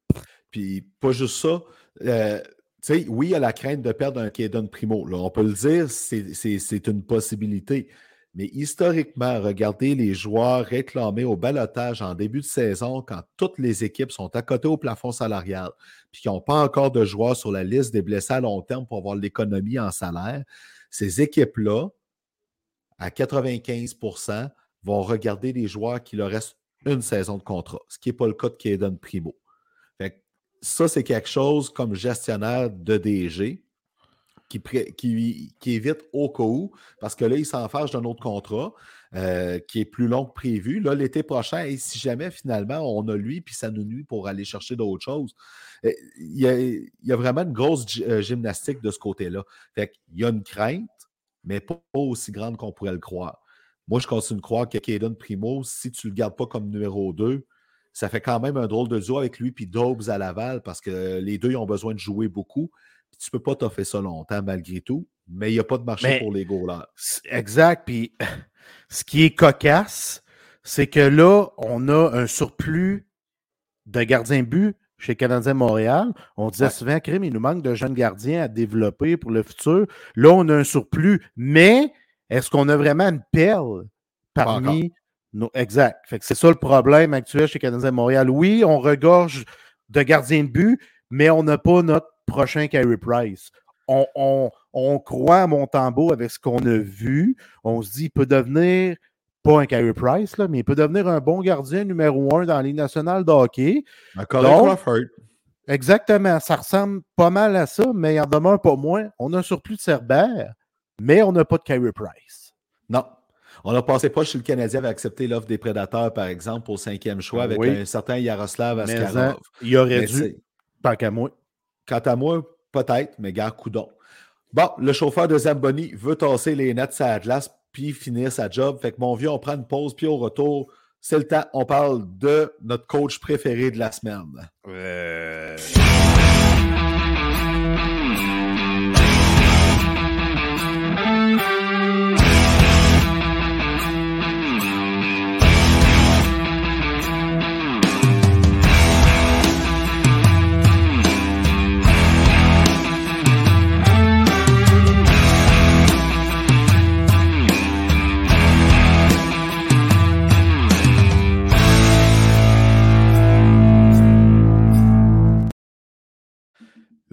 Puis pas juste ça. Euh, sais, oui, il y a la crainte de perdre un Kaden Primo. Là, on peut le dire, c'est une possibilité. Mais historiquement, regardez les joueurs réclamés au balotage en début de saison quand toutes les équipes sont à côté au plafond salarial, puis qui n'ont pas encore de joueurs sur la liste des blessés à long terme pour avoir l'économie en salaire. Ces équipes-là, à 95 vont regarder les joueurs qui leur restent une saison de contrat, ce qui n'est pas le cas de Kaden Primo. ça, c'est quelque chose comme gestionnaire de DG qui, évite au cas où, parce que là, il s'en fâche d'un autre contrat euh, qui est plus long que prévu. Là, l'été prochain, et si jamais finalement on a lui, puis ça nous nuit pour aller chercher d'autres choses, euh, il y, a, vraiment une grosse euh, gymnastique de ce côté-là. Fait il y a une crainte, mais pas, aussi grande qu'on pourrait le croire. Moi, je continue de croire que Kaden Primo, si tu ne le gardes pas comme numéro 2, ça fait quand même un drôle de duo avec lui puis Dobbs à Laval parce que les deux ils ont besoin de jouer beaucoup tu peux pas t'offrir ça longtemps malgré tout, mais il n'y a pas de marché pour les goalers. Exact. Puis <laughs> ce qui est cocasse, c'est que là, on a un surplus de gardiens but chez Canadien Montréal. On disait souvent, Crime, il nous manque de jeunes gardiens à développer pour le futur. Là, on a un surplus, mais est-ce qu'on a vraiment une perle parmi nos. Exact. c'est ça le problème actuel chez Canadien Montréal. Oui, on regorge de gardiens de but, mais on n'a pas notre prochain Carey Price. On, croit à Montembeau avec ce qu'on a vu. On se dit, il peut devenir, pas un Carey Price, là, mais il peut devenir un bon gardien numéro un dans la Ligue nationale de hockey. Un Crawford. Exactement. Ça ressemble pas mal à ça, mais il en demeure pas moins. On a un surplus de Cerbère, mais on n'a pas de Carey Price. Non. On n'a passé pas chez le Canadien avait accepté l'offre des prédateurs, par exemple, au cinquième choix avec un certain Yaroslav Askarov. il aurait dû, tant qu'à moi. Quant à moi, peut-être, mais gare coudon. Bon, le chauffeur de Zamboni veut tasser les nets à la glace puis finir sa job. Fait que mon vieux, on prend une pause, puis au retour, c'est le temps. On parle de notre coach préféré de la semaine. Euh...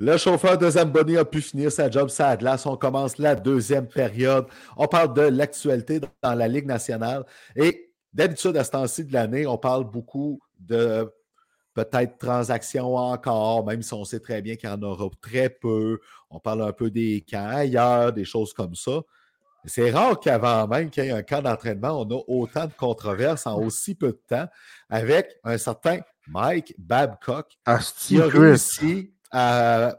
Le chauffeur de Zamboni a pu finir sa job ça glace. On commence la deuxième période. On parle de l'actualité dans la Ligue nationale. Et d'habitude, à ce temps-ci de l'année, on parle beaucoup de peut-être transactions encore, même si on sait très bien qu'il y en aura très peu. On parle un peu des camps ailleurs, des choses comme ça. C'est rare qu'avant même qu'il y ait un camp d'entraînement, on a autant de controverses en aussi peu de temps avec un certain Mike Babcock qui a réussi a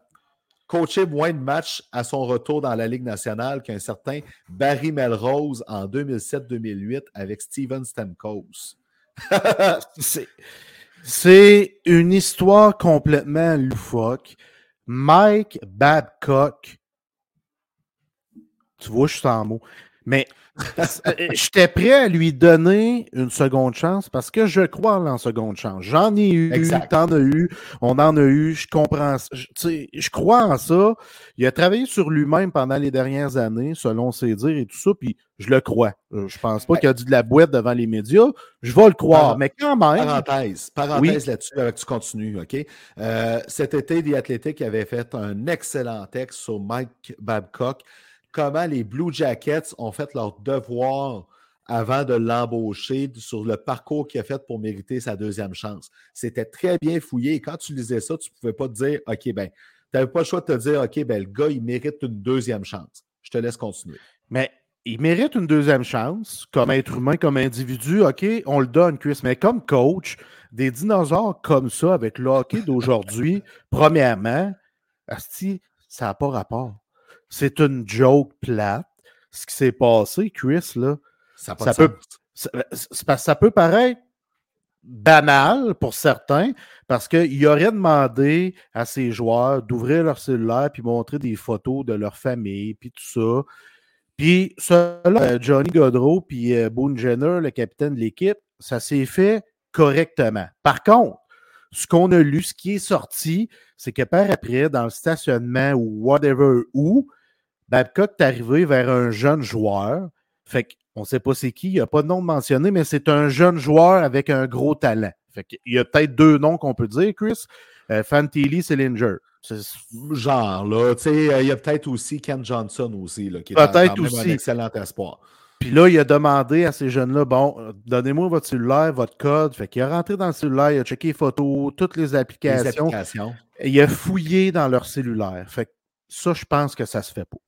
coaché moins de matchs à son retour dans la Ligue nationale qu'un certain Barry Melrose en 2007-2008 avec Steven Stamkos. <laughs> C'est une histoire complètement loufoque. Mike Babcock, tu vois, je suis en mots. Mais Euh, <laughs> j'étais prêt à lui donner une seconde chance parce que je crois en seconde chance. J'en ai eu, t'en as eu, on en a eu, je comprends. Je, je crois en ça. Il a travaillé sur lui-même pendant les dernières années, selon ses dires et tout ça, puis je le crois. Euh, je pense pas qu'il a dit de la boîte devant les médias. Je vais le croire, mais quand même. Parenthèse, parenthèse là-dessus, avec tu continues, OK? Euh, cet été, The Athletic avait fait un excellent texte sur Mike Babcock comment les Blue Jackets ont fait leur devoir avant de l'embaucher sur le parcours qu'il a fait pour mériter sa deuxième chance. C'était très bien fouillé. Et quand tu lisais ça, tu ne pouvais pas te dire, OK, ben, tu n'avais pas le choix de te dire, OK, ben, le gars, il mérite une deuxième chance. Je te laisse continuer. Mais il mérite une deuxième chance, comme être humain, comme individu. OK, on le donne, Chris. Mais comme coach, des dinosaures comme ça, avec le hockey d'aujourd'hui, <laughs> premièrement, Asti, ça n'a pas rapport. C'est une joke plate. Ce qui s'est passé, Chris, là, ça, peut, ça, peut paraître banal pour certains parce qu'il aurait demandé à ses joueurs d'ouvrir leur cellulaire puis montrer des photos de leur famille puis tout ça. Puis cela, Johnny Godreau puis euh, Boone Jenner, le capitaine de l'équipe, ça s'est fait correctement. Par contre, ce qu'on a lu, ce qui est sorti, c'est que par après, dans le stationnement ou whatever où, Babcock est arrivé vers un jeune joueur. Fait qu'on ne sait pas c'est qui, il n'y a pas de nom mentionné, mais c'est un jeune joueur avec un gros talent. Fait qu'il y a peut-être deux noms qu'on peut dire, Chris. Euh, Fantilli, Sillinger. Genre, là, tu sais, il y a peut-être aussi Ken Johnson aussi, là, qui est peut-être aussi. un excellent espoir. Puis là, il a demandé à ces jeunes-là, bon, donnez-moi votre cellulaire, votre code. Fait qu'il a rentré dans le cellulaire, il a checké les photos, toutes les applications. Les applications. Et il a fouillé dans leur cellulaire. Fait que ça, je pense que ça se fait pas.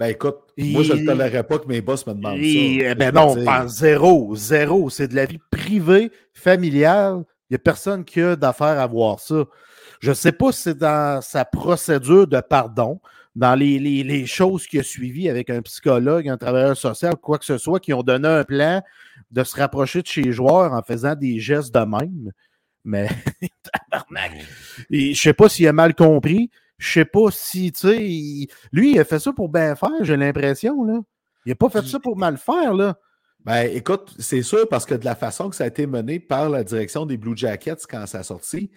Ben écoute, moi, je ne tolérerais pas que mes boss me demandent ça. Eh ben non, zéro, zéro. C'est de la vie privée, familiale. Il n'y a personne qui a d'affaire à voir ça. Je ne sais pas si c'est dans sa procédure de pardon, dans les, les, choses qu'il a suivies avec un psychologue, un travailleur social, quoi que ce soit, qui ont donné un plan de se rapprocher de chez les joueurs en faisant des gestes de même. Mais, <laughs> tabarnak. Je ne sais pas s'il a mal compris. Je sais pas si, tu sais, lui, il a fait ça pour bien faire, j'ai l'impression, là. Il n'a pas fait ça pour mal faire, là. Ben, écoute, c'est sûr, parce que de la façon que ça a été mené par la direction des Blue Jackets quand ça a sorti,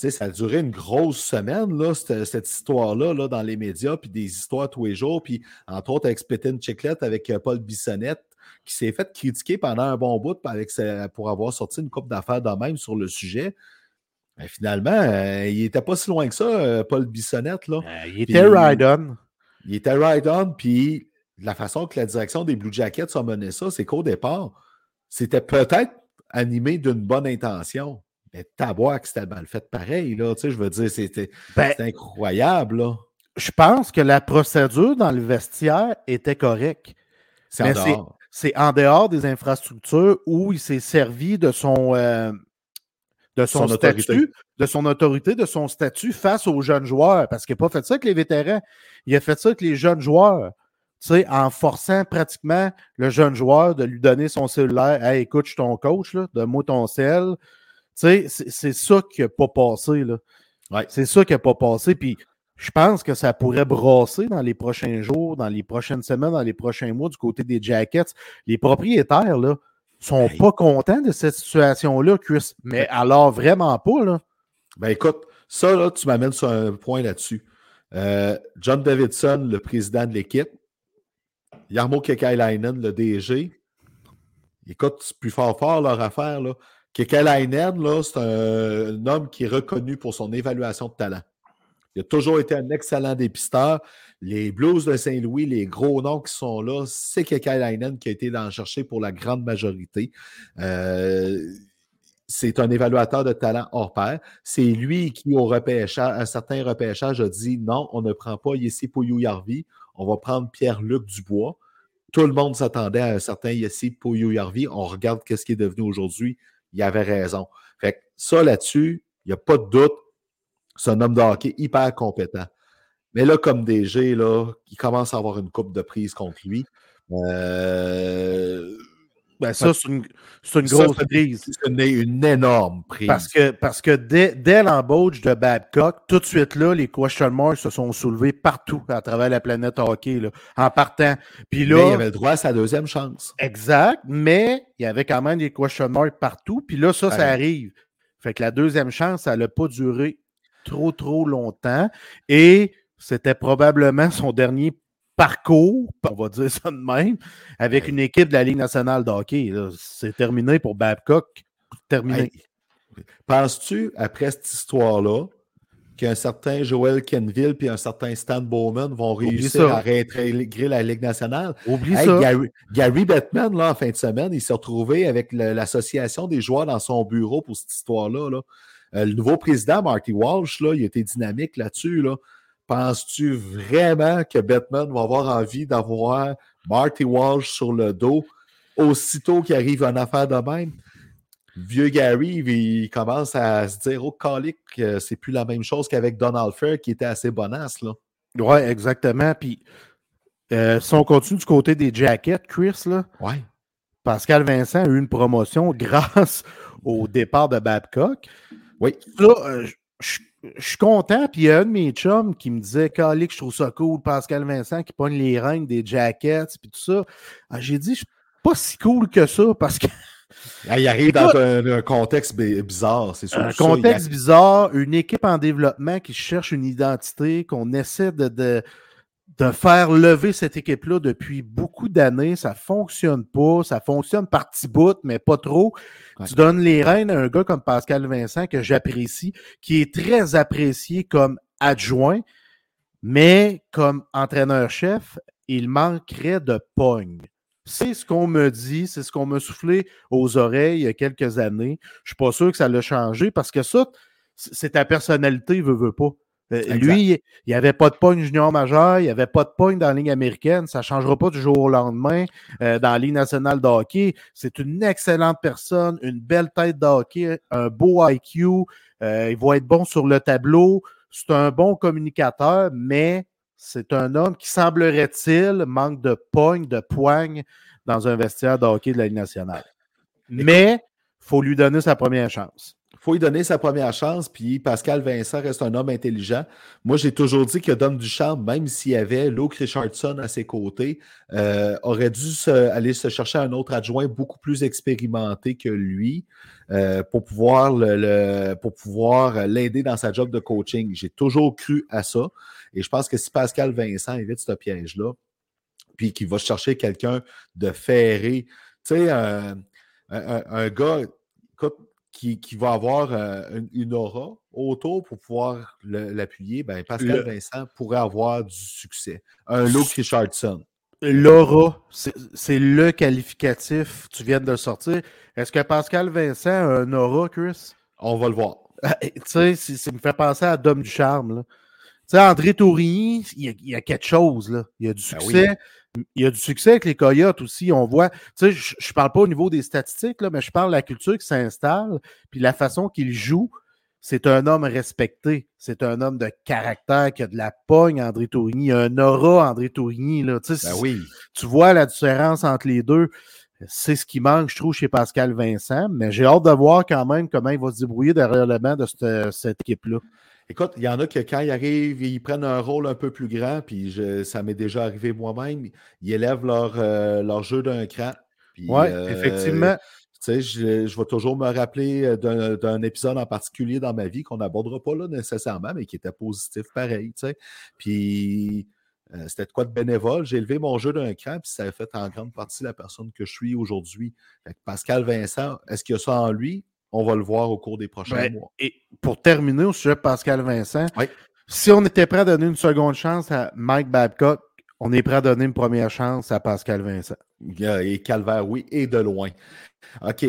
sais, ça a duré une grosse semaine, là, cette, histoire-là, là, dans les médias, puis des histoires tous les jours, puis entre autres avec Spittin Chiclette, avec euh, Paul Bissonnette, qui s'est fait critiquer pendant un bon bout avec, pour avoir sorti une coupe d'affaires de même sur le sujet. Ben, finalement, euh, il n'était pas si loin que ça, euh, Paul Bissonnette. Là. Euh, il était ride-on. Il était ride-on, puis la façon que la direction des Blue Jackets a mené ça, c'est qu'au départ, c'était peut-être animé d'une bonne intention. Mais que c'était mal fait pareil, là. Tu sais, je veux dire, c'était ben, incroyable, là. Je pense que la procédure dans le vestiaire était correcte. C'est en dehors. C'est en dehors des infrastructures où il s'est servi de son, de son, statut, de son autorité, de son statut face aux jeunes joueurs. Parce qu'il n'a pas fait ça avec les vétérans. Il a fait ça avec les jeunes joueurs. Tu sais, en forçant pratiquement le jeune joueur de lui donner son cellulaire. Hey, écoute, je suis ton coach, donne-moi ton sel. Tu sais, c'est ça qui n'a pas passé. Là. C'est ça qui n'a pas passé. Puis je pense que ça pourrait brasser dans les prochains jours, dans les prochaines semaines, dans les prochains mois du côté des Jackets. Les propriétaires, là, sont pas contents de cette situation-là, Chris. Mais alors, vraiment pas, là. Ben écoute, ça, là, tu m'amènes sur un point là-dessus. Euh, John Davidson, le président de l'équipe, Yarmo Kekalainen, le DG, écoute, c'est plus fort fort leur affaire, là. Kekalainen, là, c'est un, homme qui est reconnu pour son évaluation de talent. Il a toujours été un excellent dépisteur. Les Blues de Saint-Louis, les gros noms qui sont là, c'est Kekalainen qui a été en chercher pour la grande majorité. Euh, c'est un évaluateur de talent hors pair. C'est lui qui, au repêchage, un certain repêchage, a dit non, on ne prend pas Yessi Pouillou-Yarvi, on va prendre Pierre-Luc Dubois. Tout le monde s'attendait à un certain Yessi Pouillou-Yarvi. On regarde ce qui est devenu aujourd'hui. Il avait raison. Fait ça là-dessus, il n'y a pas de doute. C'est un homme de hockey hyper compétent. Mais là, comme DG, là, il commence à avoir une coupe de prise contre lui. Euh, Ben, ça, c'est une, grosse prise. C'est une, une énorme prise. Parce que, parce que dès, dès l'embauche de Babcock, tout de suite là, les question marks se sont soulevés partout à travers la planète hockey, là, en partant. Puis Mais là, il avait le droit à sa deuxième chance. exact, mais il y avait quand même des question marks partout. Puis là, ça, ça arrive. Fait que la deuxième chance, ça n'a pas duré trop, trop longtemps. Et c'était probablement son dernier parcours, on va dire ça de même, avec une équipe de la Ligue nationale de hockey. là. C'est terminé pour Babcock. Terminé. Hey, Penses-tu, après cette histoire-là, qu'un certain Joel Kenville puis un certain Stan Bowman vont Oublie réussir ça. à réintégrer la Ligue nationale? Oublie Hey, ça. Gary, Gary Bettman, là, en fin de semaine, il s'est retrouvé avec l'association des joueurs dans son bureau pour cette histoire-là. là. Euh, le nouveau président, Marty Walsh, là, il était dynamique là-dessus. Là. Penses-tu vraiment que Bettman va avoir envie d'avoir Marty Walsh sur le dos aussitôt qu'il arrive une affaire de même? Vieux Gary, il commence à se dire au calique que c'est plus la même chose qu'avec Donald Fair qui était assez bonasse. Là. Oui, exactement. Puis, euh, si on continue du côté des jackets, Chris, là, Ouais. Pascal Vincent a eu une promotion <laughs> grâce au départ de Babcock. Oui. Là, euh, je- je je suis content. Puis, il y a un de mes chums qui me disait Calique, je trouve ça cool, Pascal Vincent qui pogne les règnes des jackets, puis tout ça. Ah, J'ai dit, je suis pas si cool que ça parce que Ah, Il arrive dans un, un contexte bi- bizarre, c'est sûr. un contexte bizarre, une équipe en développement qui cherche une identité, qu'on essaie de, de, de faire lever cette équipe-là depuis beaucoup d'années. Ça fonctionne pas. Ça fonctionne par petits bouts, mais pas trop. Tu donnes les rênes à un gars comme Pascal Vincent, que j'apprécie, qui est très apprécié comme adjoint, mais comme entraîneur-chef, il manquerait de pogne. C'est ce qu'on me dit, c'est ce qu'on m'a soufflé aux oreilles il y a quelques années. Je suis pas sûr que ça l'a changé parce que ça, c'est ta personnalité, veut, veut pas. Euh, lui, il n'y avait pas de pogne junior majeur, il n'y avait pas de pogne dans la Ligue américaine. Ça ne changera pas du jour au lendemain euh, dans la Ligue nationale de hockey. C'est une excellente personne, une belle tête de hockey, un beau IQ. euh, il va être bon sur le tableau. C'est un bon communicateur, mais c'est un homme qui, semblerait-il, manque de pogne, de poigne dans un vestiaire de hockey de la Ligue nationale. Mais il faut lui donner sa première chance. Faut lui donner sa première chance, puis Pascal Vincent reste un homme intelligent. Moi, j'ai toujours dit que Dom Duchamp, même s'il y avait Luke Richardson à ses côtés, euh, aurait dû aller se chercher un autre adjoint beaucoup plus expérimenté que lui euh, pour pouvoir l'aider dans sa job de coaching. J'ai toujours cru à ça. Et je pense que si Pascal Vincent évite ce piège-là, puis qu'il va chercher quelqu'un de ferré, tu sais, un, un- un- un gars, écoute, qui, qui va avoir euh, une, aura autour pour pouvoir l'appuyer, ben Pascal Le- Vincent pourrait avoir du succès. Un Luke Richardson. L'aura, c'est le qualificatif. Tu viens de le sortir. Est-ce que Pascal Vincent a un aura, Chris? On va le voir. tu sais, ça me fait penser à Dom du Charme. Tu sais, André Tourigny, il y, a, il y a quelque chose. Là. Il y a du Ben oui. Il y a du succès avec les Coyotes aussi. On voit, tu sais, je ne parle pas au niveau des statistiques, là, mais je parle de la culture qui s'installe, puis la façon qu'il joue. C'est un homme respecté. C'est un homme de caractère qui a de la pogne, André Tourigny. Il a un aura, André Tourigny. Là. Tu sais, Ben oui. tu vois la différence entre les deux. C'est ce qui manque, je trouve, chez Pascal Vincent. Mais j'ai hâte de voir quand même comment il va se débrouiller derrière le banc de cette, cette équipe-là. Écoute, il y en a que quand ils arrivent, ils prennent un rôle un peu plus grand, puis je- ça m'est déjà arrivé moi-même, ils élèvent leur, euh, leur jeu d'un cran. Oui, euh, effectivement. Tu sais, je, je vais toujours me rappeler euh, d'un épisode en particulier dans ma vie qu'on n'abordera pas là nécessairement, mais qui était positif pareil. tu sais. Puis euh, c'était de quoi de bénévole. J'ai élevé mon jeu d'un cran, puis ça a fait en grande partie la personne que je suis aujourd'hui. Pascal Vincent, est-ce qu'il y a ça en lui? On va le voir au cours des prochains Ben, mois. Et pour terminer au sujet de Pascal Vincent, Oui. si on était prêt à donner une seconde chance à Mike Babcock, on est prêt à donner une première chance à Pascal Vincent. Et Calvaire, oui, et de loin. OK.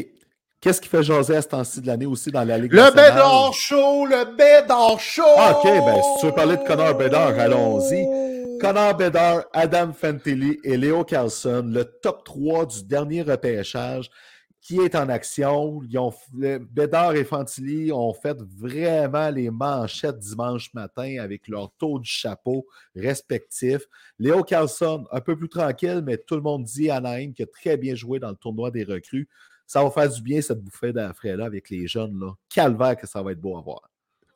Qu'est-ce qui fait jaser à ce temps-ci de l'année aussi dans la Ligue Le? Bédard Show! Le Bédard Show! Ah, OK, ben, si tu veux parler de Connor Bedard, allons-y. Connor Bedard, Adam Fantilli et Léo Carlson, le top 3 du dernier repêchage. Qui est en action. Ils ont, Bédard et Fantilli ont fait vraiment les manchettes dimanche matin avec leur taux du chapeau respectif. Léo Carlson, un peu plus tranquille, mais tout le monde dit Anaheim qui a très bien joué dans le tournoi des recrues. Ça va faire du bien cette bouffée d'air là avec les jeunes. Là. Calvaire que ça va être beau à voir.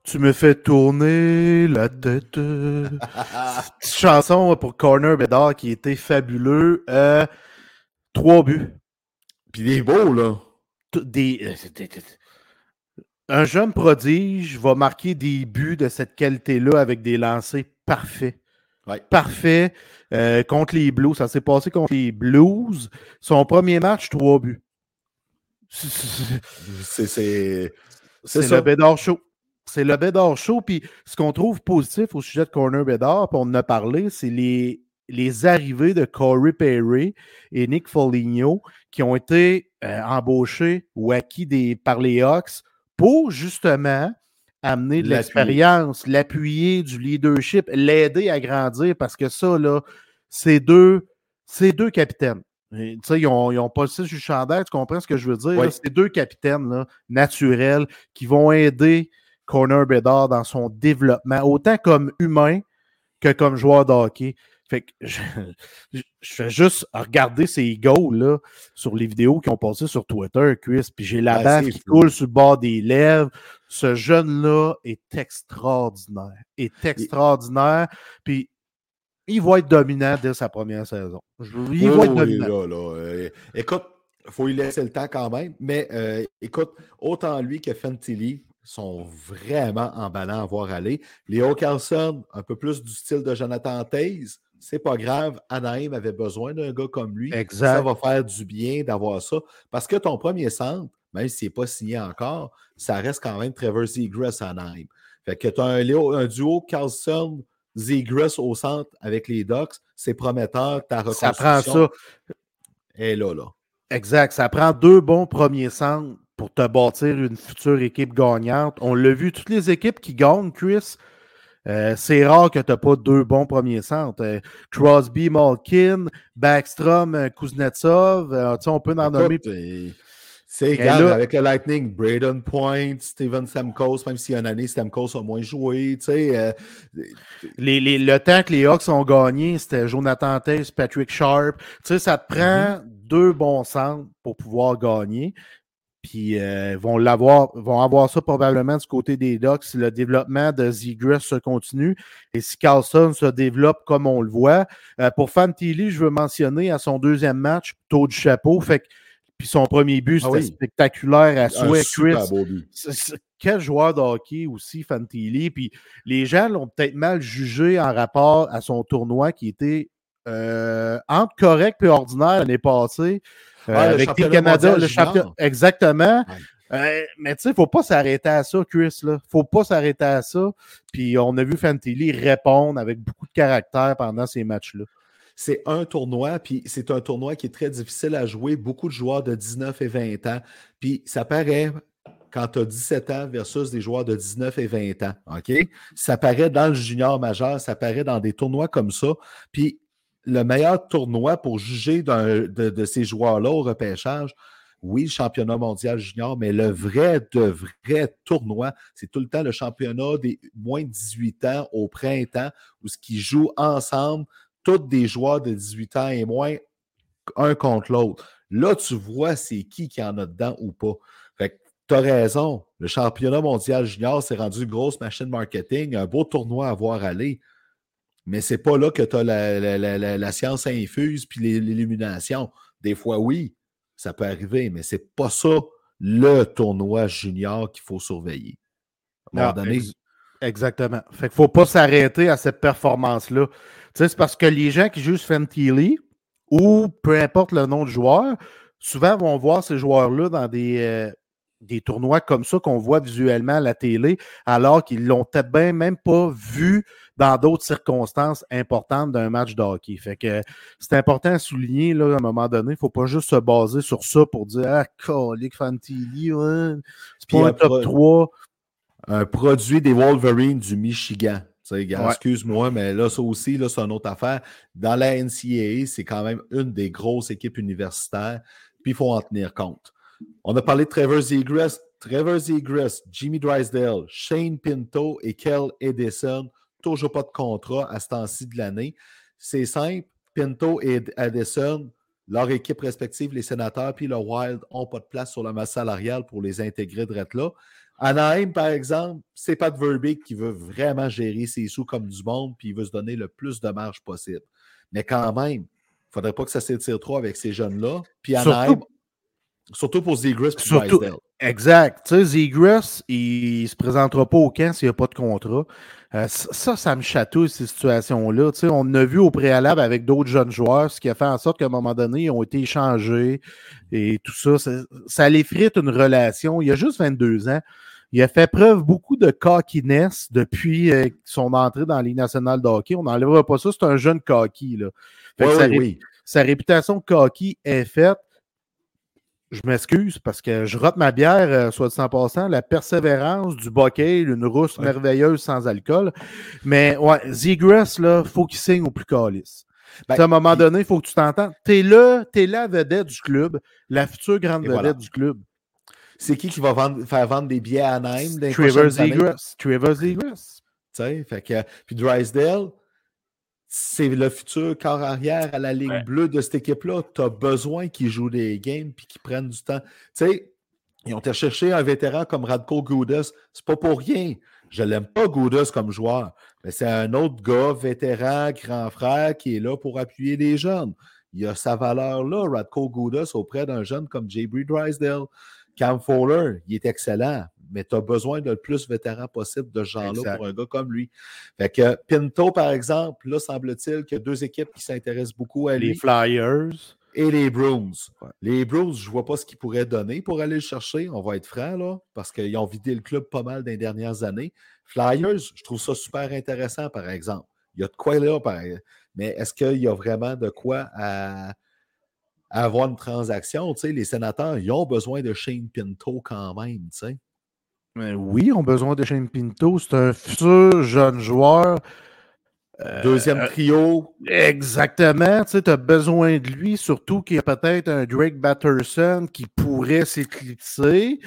Tu me fais tourner la tête. <laughs> Petite chanson pour Corner Bédard qui était fabuleux. Euh, trois buts. Puis il est beau, là. Des, euh, un jeune prodige va marquer des buts de cette qualité-là avec des lancers parfaits. Ouais. Parfait. Euh, contre les Blues. Ça s'est passé contre les Blues. Son premier match, trois buts. C'est c'est le Bédard Show. C'est le Bédard Show. Puis ce qu'on trouve positif au sujet de Corner Bédard, puis on en a parlé, c'est les, les arrivées de Corey Perry et Nick Foligno qui ont été euh, embauchés ou acquis des, par les Hawks pour justement amener de l'expérience, l'appuyer, du leadership, l'aider à grandir parce que ça, là, c'est deux, deux capitaines. ils n'ont ils ont pas le du chandail, tu comprends ce que je veux dire? C'est deux capitaines là, naturels qui vont aider Corner Bedard dans son développement, autant comme humain que comme joueur de hockey. Fait que je, <laughs> fais juste regarder ces goals là, sur les vidéos qui ont passé sur Twitter, puis j'ai la baffe qui coule sur le bord des lèvres. Ce jeune-là est extraordinaire. Est extraordinaire. Puis il va être dominant dès sa première saison. Il va être dominant. Euh, écoute, il faut lui laisser le temps quand même, mais euh, écoute, autant lui que Fantilli, sont vraiment emballants à voir aller. Léo Carlson, un peu plus du style de Jonathan Taze, c'est pas grave. Anaheim avait besoin d'un gars comme lui. Exact. Ça va faire du bien d'avoir ça. Parce que ton premier centre, même s'il n'est pas signé encore, ça reste quand même Trevor Zegras à Anaheim. Fait que tu as un, un, duo Carlson, Zegras au centre avec les Ducks, c'est prometteur. Ta ça prend ça. Et là, là. Exact. Ça prend deux bons premiers centres pour te bâtir une future équipe gagnante. On l'a vu, toutes les équipes qui gagnent, Chris, euh, c'est rare que tu n'as pas deux bons premiers centres. Euh, Crosby, Malkin, Backstrom, euh, Kuznetsov, on peut en nommer. C'est égal avec le Lightning, Braden Point, Steven Stamkos, même s'il y a une année, Stamkos a moins joué. Les, les, le temps que les Hawks ont gagné, c'était Jonathan Taze, Patrick Sharp. ça te prend mm-hmm. deux bons centres pour pouvoir gagner. Puis euh, vont l'avoir, vont avoir ça probablement du côté des Ducks si le développement de Zegras se continue et si Carlson se développe comme on le voit. Euh, pour Fantilli, je veux mentionner à son deuxième match, taux du chapeau. Fait puis son premier but, ah c'était spectaculaire à souhait. Quel joueur de hockey aussi, Fantilli. Puis les gens l'ont peut-être mal jugé en rapport à son tournoi qui était euh, entre correct et ordinaire l'année passée. Euh, avec le Canada, le champion. Exactement. Euh, mais tu sais, il ne faut pas s'arrêter à ça, Chris. Il ne faut pas s'arrêter à ça. Puis on a vu Fantilli répondre avec beaucoup de caractère pendant ces matchs-là. C'est un tournoi, puis c'est un tournoi qui est très difficile à jouer. Beaucoup de joueurs de 19 et 20 ans. Puis ça paraît quand tu as 17 ans versus des joueurs de 19 et 20 ans. OK? Ça paraît dans le junior majeur, ça paraît dans des tournois comme ça. Puis le meilleur tournoi pour juger de, ces joueurs-là au repêchage, oui, le championnat mondial junior, mais le vrai de vrai tournoi, c'est tout le temps le championnat des moins de 18 ans au printemps, où ce qui jouent ensemble, tous des joueurs de 18 ans et moins, un contre l'autre. Là, tu vois c'est qui qui en a dedans ou pas. Fait tu as raison. Le championnat mondial junior s'est rendu grosse machine marketing, un beau tournoi à voir aller. Mais c'est pas là que tu as la, science infuse puis l'illumination. Des fois, oui, ça peut arriver, mais c'est pas ça le tournoi junior qu'il faut surveiller. À un moment donné. exactement. Fait qu'il faut pas s'arrêter à cette performance-là. Tu sais, c'est parce que les gens qui jugent Fentilly ou peu importe le nom de joueur, souvent vont voir ces joueurs-là dans des, euh, des tournois comme ça qu'on voit visuellement à la télé, alors qu'ils l'ont peut-être bien même pas vu dans d'autres circonstances importantes d'un match de hockey. Fait que c'est important à souligner là, à un moment donné. Il ne faut pas juste se baser sur ça pour dire Ah, colique Fantilli, c'est pas un top 3. Un produit des Wolverines du Michigan. Excuse-moi, mais là, ça aussi, là, c'est une autre affaire. Dans la NCAA, c'est quand même une des grosses équipes universitaires, puis il faut en tenir compte. On a parlé de Trevor Zegras, Trevor Zegras, Jimmy Drysdale, Shane Pinto et Kel Edison. Toujours pas de contrat à ce temps-ci de l'année. C'est simple. Pinto et Edison, leur équipe respective, les sénateurs puis le Wild, n'ont pas de place sur la masse salariale pour les intégrer de là. Anaheim, par exemple, c'est pas de Verbeek qui veut vraiment gérer ses sous comme du monde, puis il veut se donner le plus de marge possible. Mais quand même, il ne faudrait pas que ça s'étire trop avec ces jeunes-là. Puis Anaheim, surtout, pour Zegras et surtout, Exact. Tu sais, Zegras, il ne se présentera pas au camp s'il n'y a pas de contrat. Euh, ça, ça me chatouille, ces situations-là. Tu sais, on a vu au préalable avec d'autres jeunes joueurs, ce qui a fait en sorte qu'à un moment donné, ils ont été échangés et tout ça. Ça, ça l'effrite une relation. Il y a juste 22 ans. Il a fait preuve beaucoup de cockiness depuis euh, son entrée dans la Ligue nationale de hockey. On n'enlèvera pas ça. C'est un jeune cocky. Là. sa, oui. sa, réputation cocky est faite. Je m'excuse parce que je rate ma bière, euh, soit de 100%, la persévérance du bokeh, une rousse merveilleuse sans alcool. Mais ouais, Zegras, là, faut qu'il signe au plus calice. Ben, à un moment donné, il faut que tu t'entendes. T'es là, t'es la vedette du club, la future grande vedette du club. C'est qui qui va vendre, faire vendre des billets à Naim? Trevor Zegras. Trevor Zegras. Fait que, puis Drysdale, c'est le futur corps arrière à la ligne bleue de cette équipe-là. Tu as besoin qu'ils jouent des games puis qu'ils prennent du temps. Tu sais, ils ont été chercher un vétéran comme Radko Goudas. C'est pas pour rien. Je l'aime pas, Goudas, comme joueur. Mais c'est un autre gars, vétéran, grand frère, qui est là pour appuyer les jeunes. Il a sa valeur là, Radko Goudas, auprès d'un jeune comme J. Drysdale. Cam Fowler, il est excellent, mais tu as besoin de le plus vétéran possible de ce genre-là pour un gars comme lui. Fait que Pinto, par exemple, là, semble-t-il qu'il y a deux équipes qui s'intéressent beaucoup à lui. Les Flyers. Et les Bruins. Les Bruins, je ne vois pas ce qu'ils pourraient donner pour aller le chercher. On va être franc, là, parce qu'ils ont vidé le club pas mal dans les dernières années. Flyers, je trouve ça super intéressant, par exemple. Il y a de quoi là, par... mais est-ce qu'il y a vraiment de quoi à avoir une transaction. Tu sais, les sénateurs, ils ont besoin de Shane Pinto quand même. Tu sais. Mais oui, ils ont besoin de Shane Pinto. C'est un futur jeune joueur. Deuxième euh, trio. exactement. Tu as besoin de lui, surtout qu'il y a peut-être un Drake Batterson qui pourrait s'éclipser.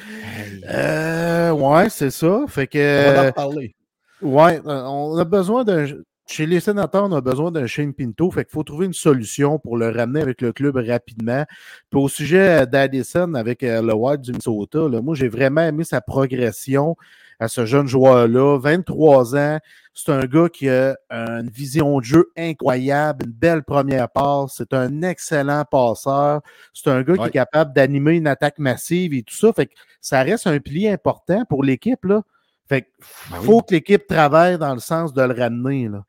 Euh, ouais, c'est ça. Fait que. On va en parler. Ouais, on a besoin d'un chez les sénateurs, on a besoin d'un Shane Pinto, fait qu'il faut trouver une solution pour le ramener avec le club rapidement. Puis au sujet d'Addison avec euh, le Wild du Minnesota, moi j'ai vraiment aimé sa progression à ce jeune joueur-là, 23 ans. C'est un gars qui a une vision de jeu incroyable, une belle première passe. C'est un excellent passeur. C'est un gars qui est capable d'animer une attaque massive et tout ça. Fait que ça reste un pilier important pour l'équipe. Là. Fait qu'il ben faut que l'équipe travaille dans le sens de le ramener. Là.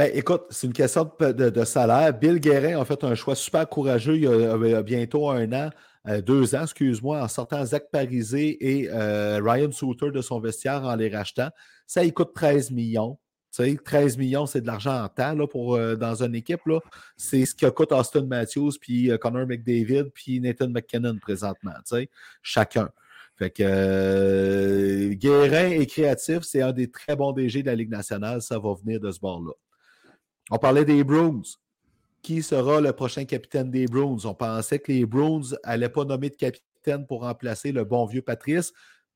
Ben, écoute, c'est une question de, salaire. Bill Guérin a fait un choix super courageux il y a, bientôt un an, euh, deux ans, excuse-moi, en sortant Zach Parisé et euh, Ryan Souter de son vestiaire en les rachetant. Ça, il coûte 13 millions. Tu sais, 13 millions, c'est de l'argent en temps là, pour, euh, dans une équipe. C'est ce que coûte Austin Matthews, puis Connor McDavid, puis Nathan McKinnon présentement. Tu sais, chacun. Fait que Guérin est créatif, c'est un des très bons DG de la Ligue nationale. Ça va venir de ce bord-là. On parlait des Bruins. Qui sera le prochain capitaine des Bruins? On pensait que les Bruins n'allaient pas nommer de capitaine pour remplacer le bon vieux Patrice.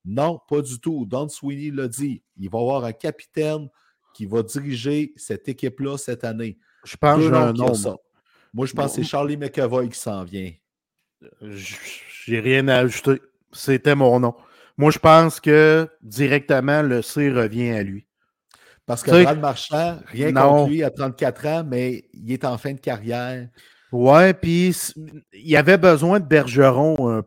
Non, pas du tout. Don Sweeney l'a dit. Il va y avoir un capitaine qui va diriger cette équipe-là cette année. Je pense que un nom. Moi, je pense que c'est Charlie McAvoy qui s'en vient. J'ai rien à ajouter. C'était mon nom. Moi, je pense que directement, le C revient à lui. Parce que Brad Marchand, rien contre lui, à 34 ans, mais il est en fin de carrière. Ouais, puis il avait besoin de Bergeron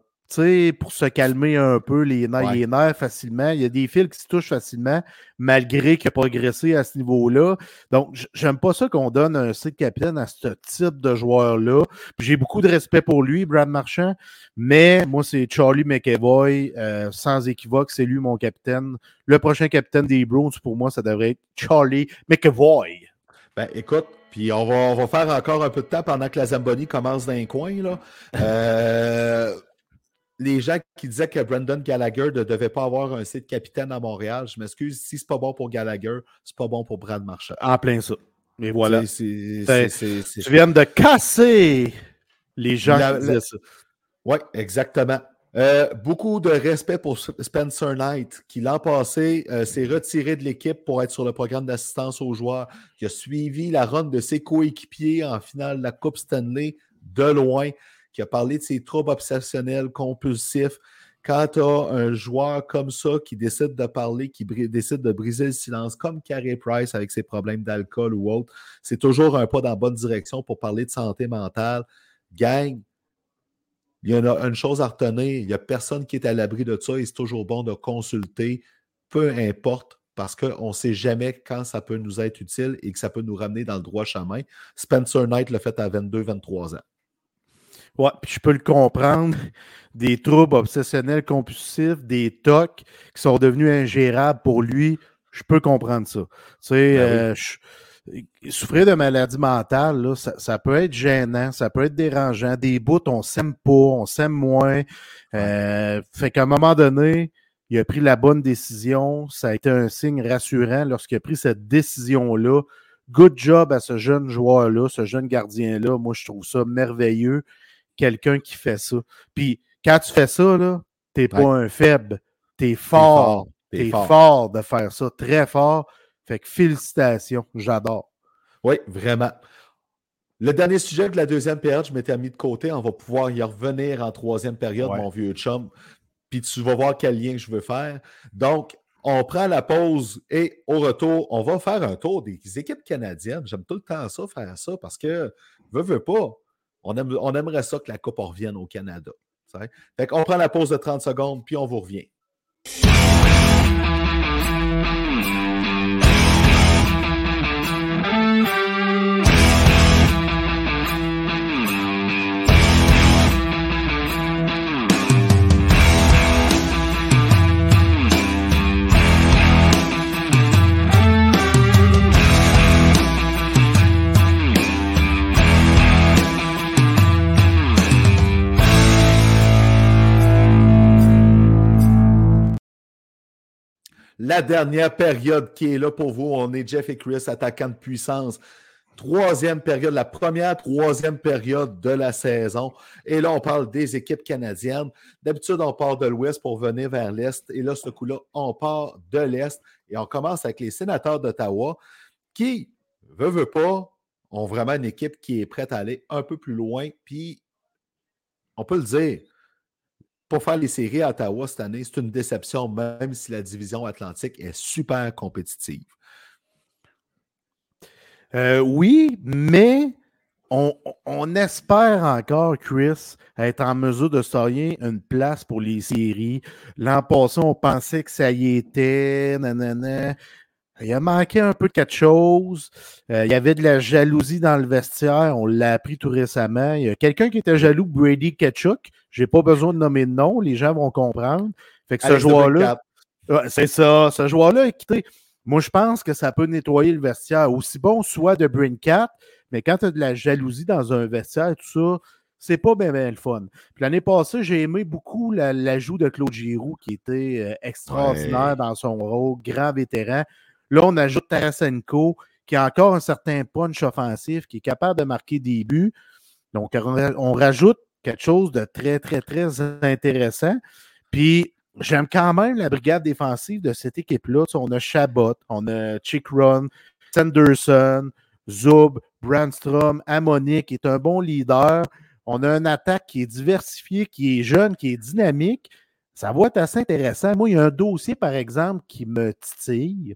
pour se calmer un peu les nerfs, facilement. Il y a des fils qui se touchent facilement, malgré qu'il a progressé à ce niveau-là. Donc, j'aime pas ça qu'on donne un cycle capitaine à ce type de joueur-là. J'ai beaucoup de respect pour lui, Brad Marchand, mais moi, c'est Charlie McEvoy, euh, sans équivoque, c'est lui mon capitaine. Le prochain capitaine des Browns, pour moi, ça devrait être Charlie McEvoy. Ben, écoute, puis on va, on va faire encore un peu de temps pendant que la Zamboni commence dans un coin. Là. Euh, les gens qui disaient que Brandon Gallagher ne devait pas avoir un site capitaine à Montréal, je m'excuse, si c'est pas bon pour Gallagher, c'est pas bon pour Brad Marchand. En plein ça. Mais voilà. Tu viens de casser les gens qui disaient ça. Oui, exactement. Euh, beaucoup de respect pour Spencer Knight, qui l'an passé euh, s'est retiré de l'équipe pour être sur le programme d'assistance aux joueurs, qui a suivi la run de ses coéquipiers en finale de la Coupe Stanley de loin, qui a parlé de ses troubles obsessionnels compulsifs. Quand tu as un joueur comme ça qui décide de parler, qui décide de briser le silence, comme Carey Price avec ses problèmes d'alcool ou autre, c'est toujours un pas dans la bonne direction pour parler de santé mentale. Gang, il y en a une chose à retenir, il n'y a personne qui est à l'abri de ça et c'est toujours bon de consulter, peu importe, parce qu'on ne sait jamais quand ça peut nous être utile et que ça peut nous ramener dans le droit chemin. Spencer Knight l'a fait à 22-23 ans. Ouais, puis je peux le comprendre. Des troubles obsessionnels compulsifs, des tocs qui sont devenus ingérables pour lui, je peux comprendre ça. Tu sais, ben euh, souffrir de maladie mentale, là, ça, peut être gênant, ça peut être dérangeant. Des bouts, on s'aime pas, on s'aime moins. Euh, fait qu'à un moment donné, il a pris la bonne décision. Ça a été un signe rassurant lorsqu'il a pris cette décision-là. Good job à ce jeune joueur-là, ce jeune gardien-là. Moi, je trouve ça merveilleux quelqu'un qui fait ça. Puis quand tu fais ça, là, t'es pas un faible. T'es fort. T'es fort. fort. de faire ça, très fort. Fait que félicitations, j'adore. Oui, vraiment. Le dernier sujet de la deuxième période, je m'étais mis de côté. On va pouvoir y revenir en troisième période, mon vieux chum. Puis tu vas voir quel lien je veux faire. Donc, on prend la pause et au retour, on va faire un tour des équipes canadiennes. J'aime tout le temps ça, faire ça, parce que, veux, veux pas, on, aimerait ça que la Coupe revienne au Canada. Fait on prend la pause de 30 secondes, puis on vous revient. La dernière période qui est là pour vous, on est Jeff et Chris, attaquant de puissance. Troisième période, la première, troisième période de la saison. Et là, on parle des équipes canadiennes. D'habitude, on part de l'ouest pour venir vers l'est. Et là, ce coup-là, on part de l'est. Et on commence avec les sénateurs d'Ottawa qui, veut, veut pas, ont vraiment une équipe qui est prête à aller un peu plus loin. Puis, on peut le dire, pour faire les séries à Ottawa cette année, c'est une déception, même si la division atlantique est super compétitive. Euh, oui, mais on, espère encore, Chris, être en mesure de sortir une place pour les séries. L'an passé, on pensait que ça y était. Nanana. Il a manqué un peu de quelque chose. Euh, il y avait de la jalousie dans le vestiaire. On l'a appris tout récemment. Il y a quelqu'un qui était jaloux, Brady Ketchuk. Je n'ai pas besoin de nommer de nom. Les gens vont comprendre. Fait que ce joueur-là. c'est ça. Ce joueur-là, écoutez, moi, je pense que ça peut nettoyer le vestiaire. Aussi bon soit de Cat, mais quand tu as de la jalousie dans un vestiaire, tout ça, c'est pas bien, le fun. l'année passée, j'ai aimé beaucoup l'ajout de Claude Giroux, qui était euh, extraordinaire dans son rôle, grand vétéran. Là, on ajoute Tarasenko, qui a encore un certain punch offensif, qui est capable de marquer des buts. Donc, on rajoute quelque chose de très, très, très intéressant. Puis, j'aime quand même la brigade défensive de cette équipe-là. on a Chabot, on a Chick Run, Sanderson, Zub, Brandstrom, Amonique, qui est un bon leader. On a une attaque qui est diversifiée, qui est jeune, qui est dynamique. Ça va être assez intéressant. Moi, il y a un dossier, par exemple, qui me titille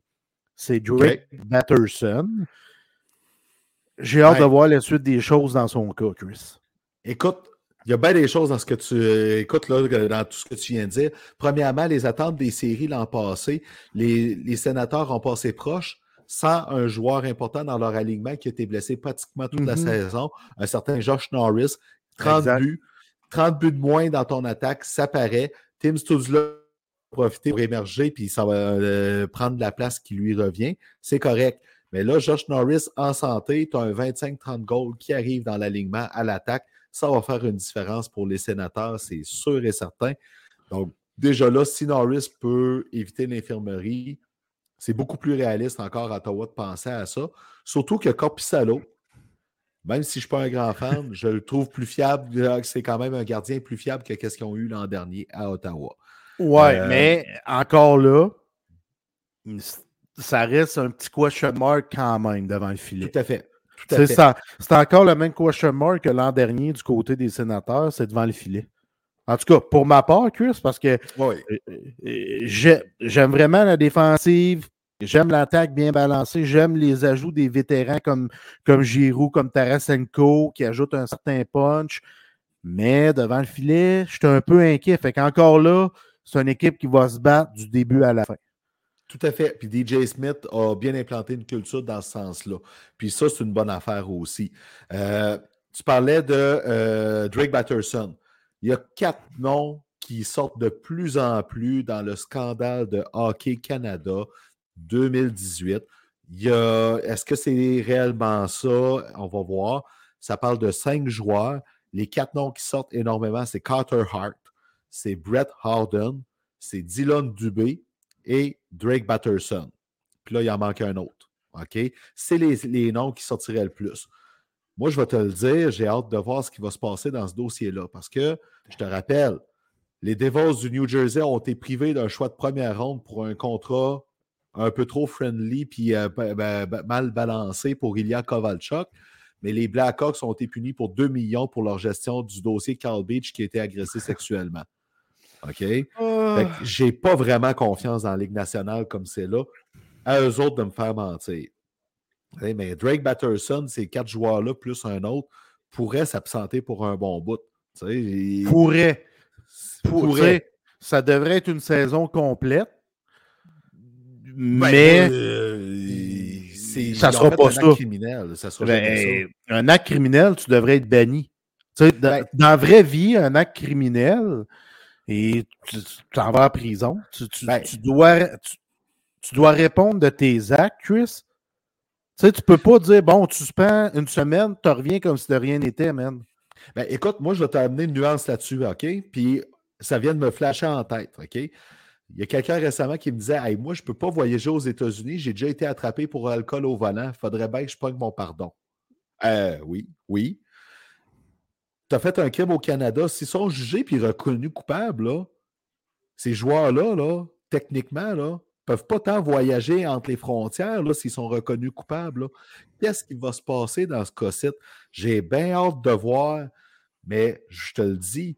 c'est Drake Batterson. J'ai hâte de voir la suite des choses dans son cas, Chris. Écoute, il y a bien des choses dans ce que tu écoutes là, dans tout ce que tu viens de dire. Premièrement, les attentes des séries l'an passé, les, sénateurs ont passé proche sans un joueur important dans leur alignement qui a été blessé pratiquement toute la mm-hmm. saison. Un certain Josh Norris, 30 buts, 30 buts de moins dans ton attaque, ça paraît. Tim Studzla profiter pour émerger puis ça va euh, prendre la place qui lui revient, c'est correct. Mais là, Josh Norris en santé, tu as un 25-30 goals qui arrive dans l'alignement à l'attaque. Ça va faire une différence pour les sénateurs, c'est sûr et certain. Donc, déjà là, si Norris peut éviter l'infirmerie, c'est beaucoup plus réaliste encore à Ottawa de penser à ça. Surtout que Corpissalo, même si je ne suis pas un grand fan, <laughs> je le trouve plus fiable. C'est quand même un gardien plus fiable que ce qu'ils ont eu l'an dernier à Ottawa. Ouais, Euh, mais encore là, ça reste un petit question mark quand même devant le filet. Tout à fait. C'est fait. ça. C'est encore le même question mark que l'an dernier du côté des sénateurs, c'est devant le filet. En tout cas, pour ma part, Chris, parce que euh, euh, j'ai- j'aime vraiment la défensive, j'aime l'attaque bien balancée, j'aime les ajouts des vétérans comme, comme Giroud, comme Tarasenko, qui ajoutent un certain punch. Mais devant le filet, je suis un peu inquiet. Fait qu'encore là, c'est une équipe qui va se battre du début à la fin. Tout à fait. Puis DJ Smith a bien implanté une culture dans ce sens-là. Puis ça, c'est une bonne affaire aussi. Euh, tu parlais de euh, Drake Batterson. Il y a quatre noms qui sortent de plus en plus dans le scandale de Hockey Canada 2018. Il y a, est-ce que c'est réellement ça? On va voir. Ça parle de cinq joueurs. Les quatre noms qui sortent énormément, c'est Carter Hart, c'est Brett Harden, c'est Dylan Dubé et Drake Batterson. Puis là, il en manque un autre. OK? C'est les, noms qui sortiraient le plus. Moi, je vais te le dire, j'ai hâte de voir ce qui va se passer dans ce dossier-là. Parce que, je te rappelle, les Devils du New Jersey ont été privés d'un choix de première ronde pour un contrat un peu trop friendly puis euh, mal balancé pour Ilya Kovalchuk. Mais les Blackhawks ont été punis pour 2 millions pour leur gestion du dossier Carl Beach qui a été agressé sexuellement. OK? Que j'ai pas vraiment confiance dans la Ligue nationale comme c'est là. À eux autres de me faire mentir. Hey, mais Drake Batterson, ces quatre joueurs-là, plus un autre, pourraient s'absenter pour un bon bout. Il- Pourrait. Ça devrait être une saison complète. Ben, Mais euh, c'est- ça sera pas un ça. criminel. Ça sera jamais ben, un acte criminel, tu devrais être banni. Dans, Ben- dans la vraie vie, un acte criminel, et tu t'en vas en prison. Tu, tu- Ben- tu dois, tu, tu dois répondre de tes actes, Chris. Tu sais, tu peux pas dire, bon, tu suspends une semaine, tu reviens comme si de rien n'était, man. Ben, écoute, moi, je vais t'amener une nuance là-dessus, OK? Puis ça vient de me flasher en tête, OK? Il y a quelqu'un récemment qui me disait Hey, moi, je ne peux pas voyager aux États-Unis, j'ai déjà été attrapé pour alcool au volant, il faudrait bien que je pogne mon pardon. Euh, oui, oui. Tu as fait un crime au Canada, s'ils sont jugés puis reconnus coupables, là, ces joueurs-là, là, techniquement, là, peuvent pas tant voyager entre les frontières s'ils sont reconnus coupables. Qu'est-ce qui va se passer dans ce cas-ci? J'ai bien hâte de voir, mais je te le dis,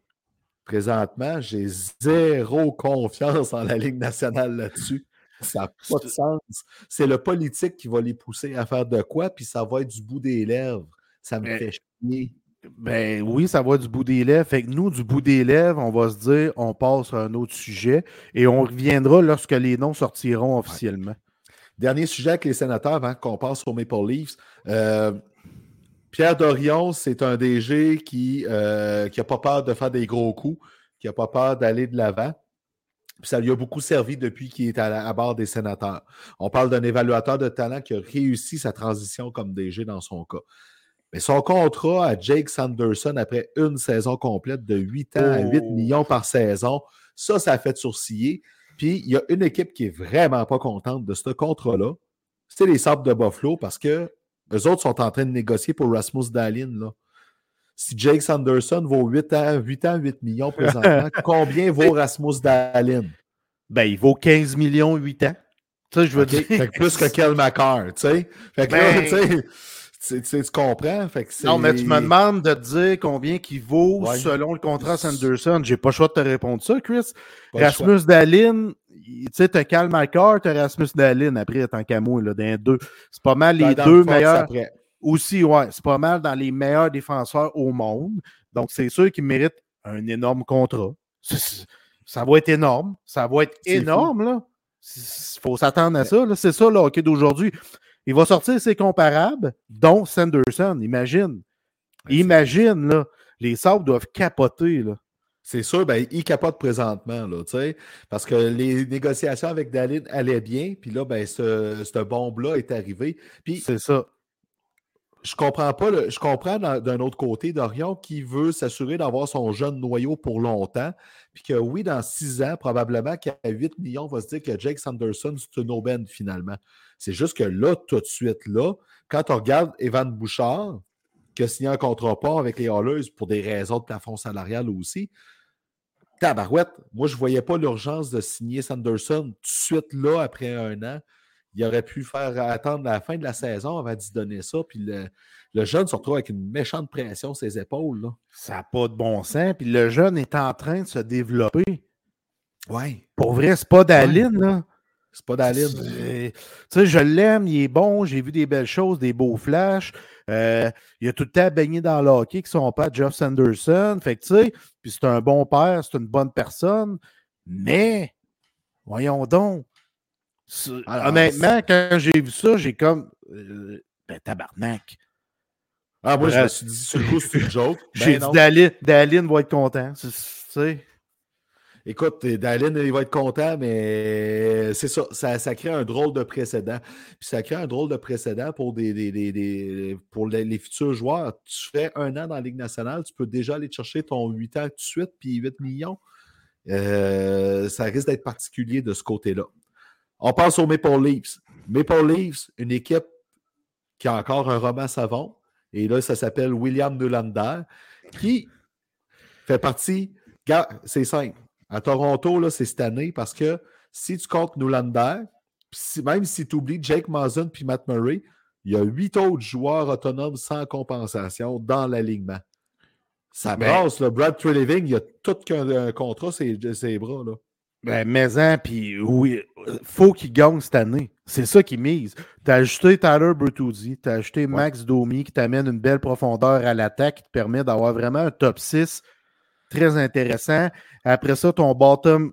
présentement, j'ai zéro confiance en la Ligue nationale là-dessus. Ça n'a pas de sens. C'est le politique qui va les pousser à faire de quoi, puis ça va être du bout des lèvres. Ça me Mais- fait chier. Ben oui, ça va du bout des lèvres. Fait que nous, du bout des lèvres, on va se dire, on passe à un autre sujet et on reviendra lorsque les noms sortiront officiellement. Dernier sujet avec les sénateurs avant qu'on passe aux Maple Leafs. Euh, Pierre Dorion, c'est un DG qui n'a pas peur de faire des gros coups, qui n'a pas peur d'aller de l'avant. Ça lui a beaucoup servi depuis qu'il est à, la- à bord des sénateurs. On parle d'un évaluateur de talent qui a réussi sa transition comme DG dans son cas. Mais son contrat à Jake Sanderson après une saison complète de 8 ans à 8 Oh. millions par saison, ça, ça a fait sourciller. Puis il y a une équipe qui est vraiment pas contente de ce contrat-là. C'est les Sabres de Buffalo parce que eux autres sont en train de négocier pour Rasmus Dahlin. Là. Si Jake Sanderson vaut 8 ans, 8 ans, 8 millions présentement, <laughs> combien vaut Rasmus Dahlin? Ben, il vaut 15 millions 8 ans. Sais, je veux OK? dire. Fait que plus que Kel tu sais. Fait que là, Ben- tu sais, tu, tu- tu comprends? Fait que c'est- Non, mais tu me demandes de te dire combien qu'il vaut Ouais. selon le contrat Sanderson. J'ai pas le choix de te répondre ça, Chris. Pas. Rasmus Dallin, il- tu sais, t'as Cal McCarr, t'as Rasmus Dallin après, tant qu'à moi, là, dans deux. C'est pas mal les Dans- dans deux le meilleurs. après. Aussi, ouais, c'est pas mal dans les meilleurs défenseurs au monde. Donc, c'est sûr qu'ils méritent un énorme contrat. Ça va être énorme. Ça va être énorme, là. Il faut s'attendre à ça. là. C'est ça, le hockey d'aujourd'hui. Il va sortir ses comparables, dont Sanderson. Imagine. c'est- Imagine, là. Les Sabres doivent capoter, là. C'est sûr, ben, il capote présentement, là, tu sais, parce que les négociations avec Dahlin allaient bien, puis là, ben, ce, cette bombe-là est arrivée. Puis, C'est ça. je comprends pas, le- je comprends d'un d'un autre côté Dorion qui veut s'assurer d'avoir son jeune noyau pour longtemps, puis que oui, dans six ans, probablement qu'à 8 millions, on va se dire que Jake Sanderson, c'est une aubaine finalement. C'est juste que là, tout de suite, là, quand on regarde Evan Bouchard, qui a signé un contrat pas avec les Hallers pour des raisons de plafond salarial aussi. Tabarouette, moi, je ne voyais pas l'urgence de signer Sanderson tout de suite là, après un an. Il aurait pu faire attendre la fin de la saison avant d'y donner ça. Puis le, jeune se retrouve avec une méchante pression sur ses épaules. Ça n'a pas de bon sens. Puis le jeune est en train de se développer. Oui. Pour vrai, c'est pas d'Aline, là. C'est pas Daline. Tu sais, je l'aime, il est bon, j'ai vu des belles choses, des beaux flashs. Euh, il a tout le temps baigné dans le hockey avec son père, Jeff Sanderson. Fait que, tu sais, puis c'est un bon père, c'est une bonne personne. Mais, voyons donc. honnêtement, quand j'ai vu ça, j'ai comme. Euh, ben, tabarnak. Ah, moi, je me suis dit, sur le coup, c'est une joke. j'ai ben dit, Daline va être content. Tu sais. Écoute, Dallin, il va être content, mais c'est ça, ça, crée un drôle de précédent. Puis ça crée un drôle de précédent pour, des, pour les, futurs joueurs. Tu fais un an dans la Ligue nationale, tu peux déjà aller chercher ton 8 ans tout de suite, puis 8 millions. Euh, ça risque d'être particulier de ce côté-là. On passe aux Maple Leafs. Maple Leafs, une équipe qui a encore un roman savon. Et là, ça s'appelle William Nylander, qui fait partie. C'est simple à Toronto, c'est cette année parce que si tu comptes Nolander, même si tu oublies Jake Mason puis Matt Murray, il y a huit autres joueurs autonomes sans compensation dans l'alignement. Ça ben brasse, le Brad Treliving, il a tout qu'un contrat, ses, ses bras. Là. Ben, mais hein, puis oui, faut qu'il gagne cette année. C'est ça qui mise. Tu as ajouté Tyler Bertuzzi, tu as ajouté Max Domi qui t'amène une belle profondeur à l'attaque qui te permet d'avoir vraiment un top 6 très intéressant. Après ça, ton bottom,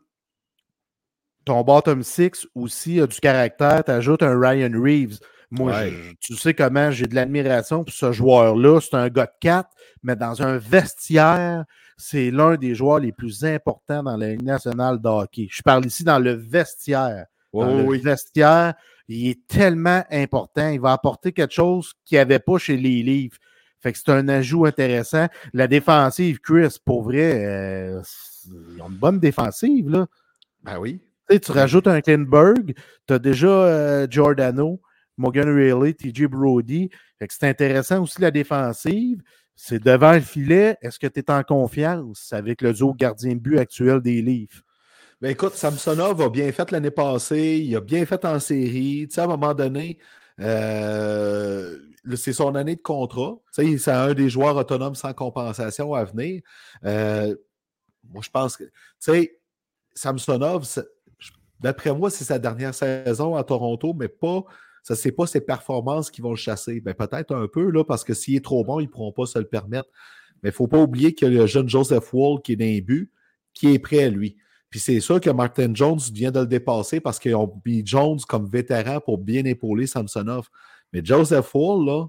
ton bottom six aussi a du caractère. Tu ajoutes un Ryan Reeves. Moi, tu sais comment j'ai de l'admiration pour ce joueur-là. C'est un gars de 4, mais dans un vestiaire, c'est l'un des joueurs les plus importants dans la Ligue nationale de hockey. Je parle ici dans le vestiaire. Dans le vestiaire, il est tellement important. Il va apporter quelque chose qu'il n'y avait pas chez les livres. Fait que c'est un ajout intéressant. La défensive, Chris, pour vrai, euh, ils ont une bonne défensive, là. Ben oui. tu rajoutes un Klinberg, tu as déjà euh, Giordano, Morgan Rayleigh, TJ Brody. Fait que c'est intéressant aussi la défensive. C'est devant le filet. Est-ce que tu es en confiance avec le duo gardien de but actuel des Leafs? Ben écoute, Samsonov a bien fait l'année passée, il a bien fait en série. Tu sais, à un moment donné, euh, c'est son année de contrat. C'est un des joueurs autonomes sans compensation à venir. Euh, moi, je pense que, tu sais, Samsonov, d'après moi, c'est sa dernière saison à Toronto, mais pas, ça c'est pas ses performances qui vont le chasser. Ben, peut-être un peu, là, parce que s'il est trop bon, ils ne pourront pas se le permettre. Mais il ne faut pas oublier qu'il y a le jeune Joseph Wall qui est dans les buts, qui est prêt à lui. Puis c'est sûr que Martin Jones vient de le dépasser parce qu'ils ont mis Jones comme vétéran pour bien épauler Samsonov. Mais Joseph Wall, là,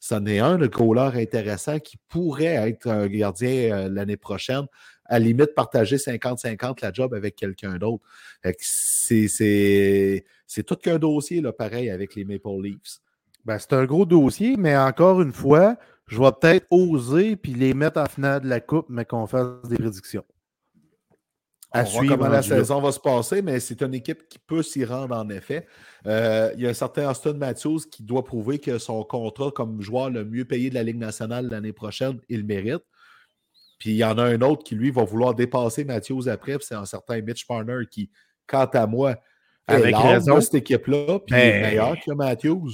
c'en est un de goaler intéressant qui pourrait être un gardien euh, l'année prochaine. À la limite, partager 50-50 la job avec quelqu'un d'autre. C'est tout qu'un dossier, là, pareil, avec les Maple Leafs. Ben, c'est un gros dossier, mais encore une fois, je vais peut-être oser puis les mettre en finale de la Coupe, mais qu'on fasse des prédictions à on comment la saison va se passer, mais c'est une équipe qui peut s'y rendre en effet. Euh, il y a un certain Austin Matthews qui doit prouver que son contrat comme joueur le mieux payé de la Ligue nationale l'année prochaine, il mérite. Puis il y en a un autre qui, lui, va vouloir dépasser Matthews après, c'est un certain Mitch Marner qui, quant à moi, avec raison, cette équipe-là, puis est meilleur que Matthews.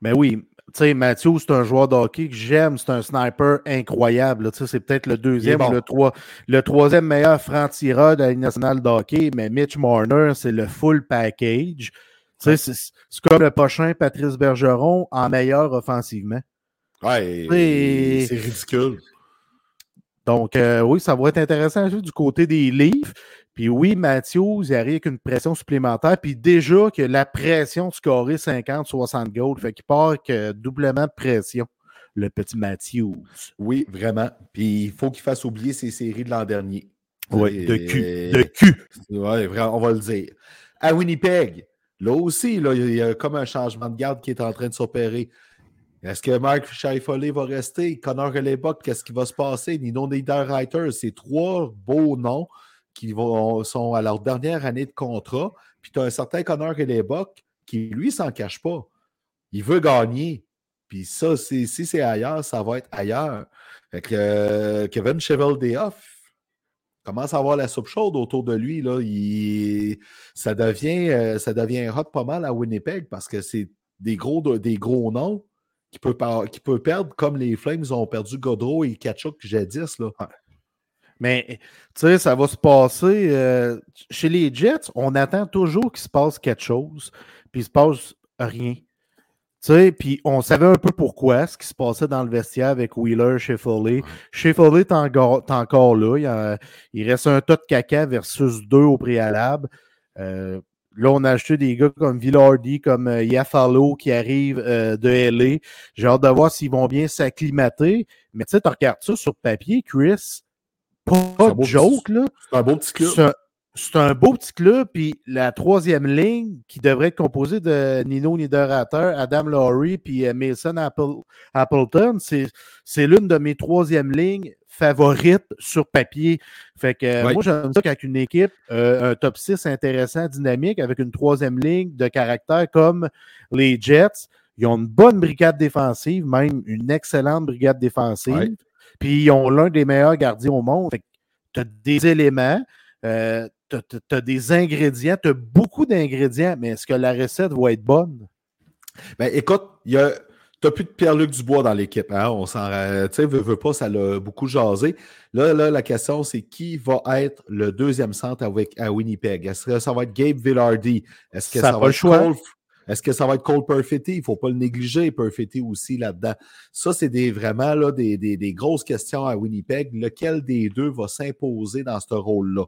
Mais oui, tu sais, Matthew, c'est un joueur de hockey que j'aime. C'est un sniper incroyable. C'est peut-être le deuxième ou le, le troisième meilleur franc-tireur de la Ligue nationale de hockey, mais Mitch Marner, c'est le full package. C'est comme le prochain Patrice Bergeron en meilleur offensivement. Ouais, c'est ridicule. Donc, euh, oui, ça va être intéressant du côté des livres. Puis oui, Matthews, il arrive avec une pression supplémentaire. Puis déjà que la pression de scorer 50-60 goals, fait qu'il part euh, doublement de pression, le petit Matthews. Oui, vraiment. Puis il faut qu'il fasse oublier ses séries de l'an dernier. Oui, de cul. De cul. Oui, on va le dire. À Winnipeg, là aussi, là, il y a comme un changement de garde qui est en train de s'opérer. Est-ce que Mark Scheifele va rester? Connor Hellebuck, qu'est-ce qui va se passer? Nino Niederreiter, c'est trois beaux noms qui vont, sont à leur dernière année de contrat. Puis tu as un certain Connor Hellebuck qui, lui, s'en cache pas. Il veut gagner. Puis ça, si c'est ailleurs, ça va être ailleurs. Fait que euh, Kevin Cheval-Déoff commence à avoir la soupe chaude autour de lui. Là. ça, devient, euh, ça devient hot pas mal à Winnipeg parce que c'est des gros, des noms qui peut perdre comme les Flames ont perdu Godreau et Kachuk jadis. Mais, tu sais, ça va se passer. Euh, chez les Jets, on attend toujours qu'il se passe quelque chose, puis il se passe rien. Tu sais, puis on savait un peu pourquoi, ce qui se passait dans le vestiaire avec Wheeler, chez Foley. Chez Foley, t'es encore, encore, là. Il, reste un tas de caca versus deux au préalable. Euh, là, on a acheté des gars comme Villardi, comme euh, Yafalo qui arrivent de LA. J'ai hâte de voir s'ils vont bien s'acclimater. Mais tu sais, tu regardes ça sur papier, Chris pas de joke, là. C'est un beau petit club. C'est un, beau petit club, puis la troisième ligne qui devrait être composée de Nino Niederreiter, Adam Laurie, puis euh, Mason Appleton, c'est l'une de mes troisième lignes favorites sur papier. Fait que moi, j'aime ça qu'avec une équipe, euh, un top 6 intéressant, dynamique, avec une troisième ligne de caractère comme les Jets, ils ont une bonne brigade défensive, même une excellente brigade défensive. Puis ils ont l'un des meilleurs gardiens au monde. Tu as des éléments, euh, tu as, des ingrédients, tu as beaucoup d'ingrédients, mais est-ce que la recette va être bonne? Ben, écoute, tu n'as plus de Pierre-Luc Dubois dans l'équipe. Hein? On s'en. Tu sais, veut, veut pas, ça l'a beaucoup jasé. Là, là, la question, c'est qui va être le deuxième centre avec, à Winnipeg? Est-ce que ça va être Gabe Villardy? Est-ce que ça, va être choix. Est-ce que ça va être Cole Perfetti? Il ne faut pas le négliger, Perfetti aussi là-dedans. Ça, c'est des, vraiment là, des, des, grosses questions à Winnipeg. Lequel des deux va s'imposer dans ce rôle-là?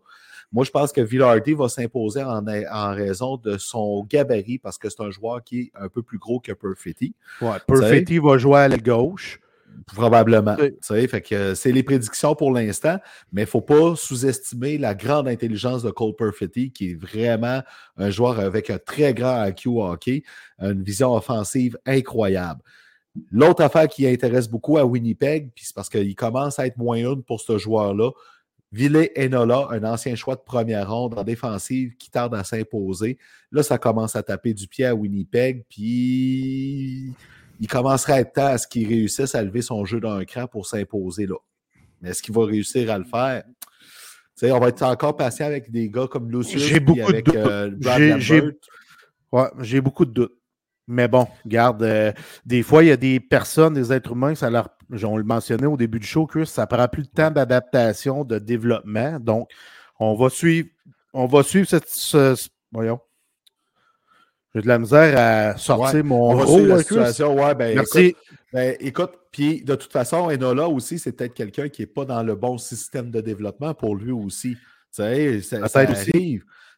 Moi, je pense que Villardy va s'imposer en, en, raison de son gabarit parce que c'est un joueur qui est un peu plus gros que Perfetti. Ouais, Perfetti va jouer à la gauche. Probablement. Fait que c'est les prédictions pour l'instant, mais il ne faut pas sous-estimer la grande intelligence de Cole Perfetti, qui est vraiment un joueur avec un très grand IQ hockey, une vision offensive incroyable. L'autre affaire qui intéresse beaucoup à Winnipeg, puis c'est parce qu'il commence à être moins une pour ce joueur-là, Ville Enola, un ancien choix de première ronde en défensive qui tarde à s'imposer. Là, ça commence à taper du pied à Winnipeg, puis il commencerait à être temps à ce qu'il réussisse à lever son jeu d'un cran pour s'imposer là. Mais est-ce qu'il va réussir à le faire? on va être encore patient avec des gars comme Lucius j'ai beaucoup avec de euh, J'ai beaucoup de doutes. Mais bon, regarde, euh, des fois, il y a des personnes, des êtres humains, ça leur, on le mentionnait au début du show, Chris, ça prend plus de temps d'adaptation, de développement. Donc, on va suivre, on va suivre cette, voyons, j'ai de la misère à sortir mon rôle. La situation. Ouais, ben, Merci. Ben, écoute, puis de toute façon, Enola aussi, c'est peut-être quelqu'un qui n'est pas dans le bon système de développement pour lui aussi. Tu sais,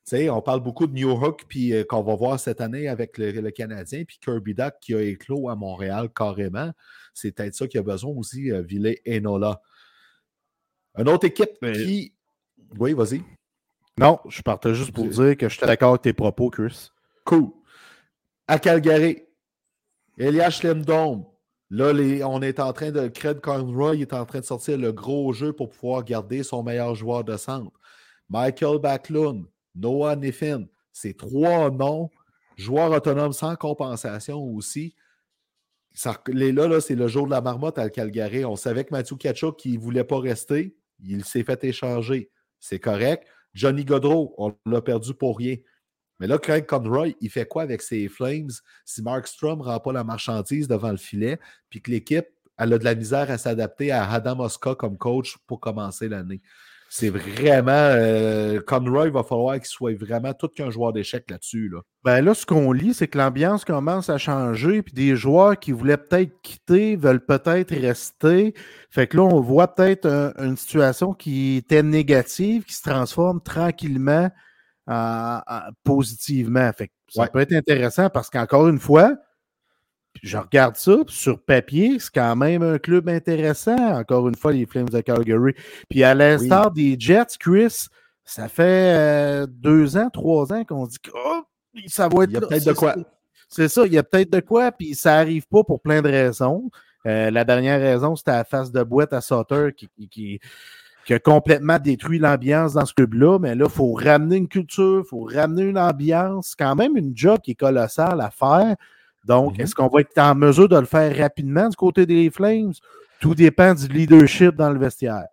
sais, on parle beaucoup de New Hook, puis euh, qu'on va voir cette année avec le, Canadien, puis Kirby Duck qui a éclos à Montréal carrément. C'est peut-être ça qu'il a besoin aussi, euh, Villet Enola. Une autre équipe qui. Oui, vas-y. Non, je partais juste pour dire que je suis d'accord avec tes propos, Chris. Cool à Calgary. Elias Lindom. Là, on est en train de. Craig Conroy est en train de sortir le gros jeu pour pouvoir garder son meilleur joueur de centre. Michael Backlund, Noah Niffin, ces trois noms, joueurs autonomes sans compensation aussi. les là, là c'est le jour de la marmotte à Calgary. On savait que Mathieu Kachuk, qui ne voulait pas rester, il s'est fait échanger. C'est correct. Johnny Godreau, on l'a perdu pour rien. Mais là, Craig Conroy, il fait quoi avec ses Flames si Mark Strom ne rend pas la marchandise devant le filet, puis que l'équipe elle a de la misère à s'adapter à Adam Oska comme coach pour commencer l'année? C'est vraiment. Euh, Conroy, il va falloir qu'il soit vraiment tout qu'un joueur d'échecs là-dessus. Là. Ben là, ce qu'on lit, c'est que l'ambiance commence à changer, puis des joueurs qui voulaient peut-être quitter veulent peut-être rester. Fait que là, on voit peut-être une situation qui était négative, qui se transforme tranquillement positivement. Fait ça peut être intéressant parce qu'encore une fois, je regarde ça, sur papier, c'est quand même un club intéressant. Encore une fois, les Flames de Calgary. Puis à l'instar des Jets, Chris, ça fait euh, deux ans, trois ans qu'on dit que oh, ça va être. Il y a peut-être de quoi. C'est ça, il y a peut-être de quoi, puis ça n'arrive pas pour plein de raisons. Euh, la dernière raison, c'était la face de boîte à Sauter qui, qui, qui a complètement détruit l'ambiance dans ce club-là. Mais là, il faut ramener une culture, il faut ramener une ambiance. C'est quand même une job qui est colossale à faire. Donc, Mhm. est-ce qu'on va être en mesure de le faire rapidement du côté des Flames? Tout dépend du leadership dans le vestiaire.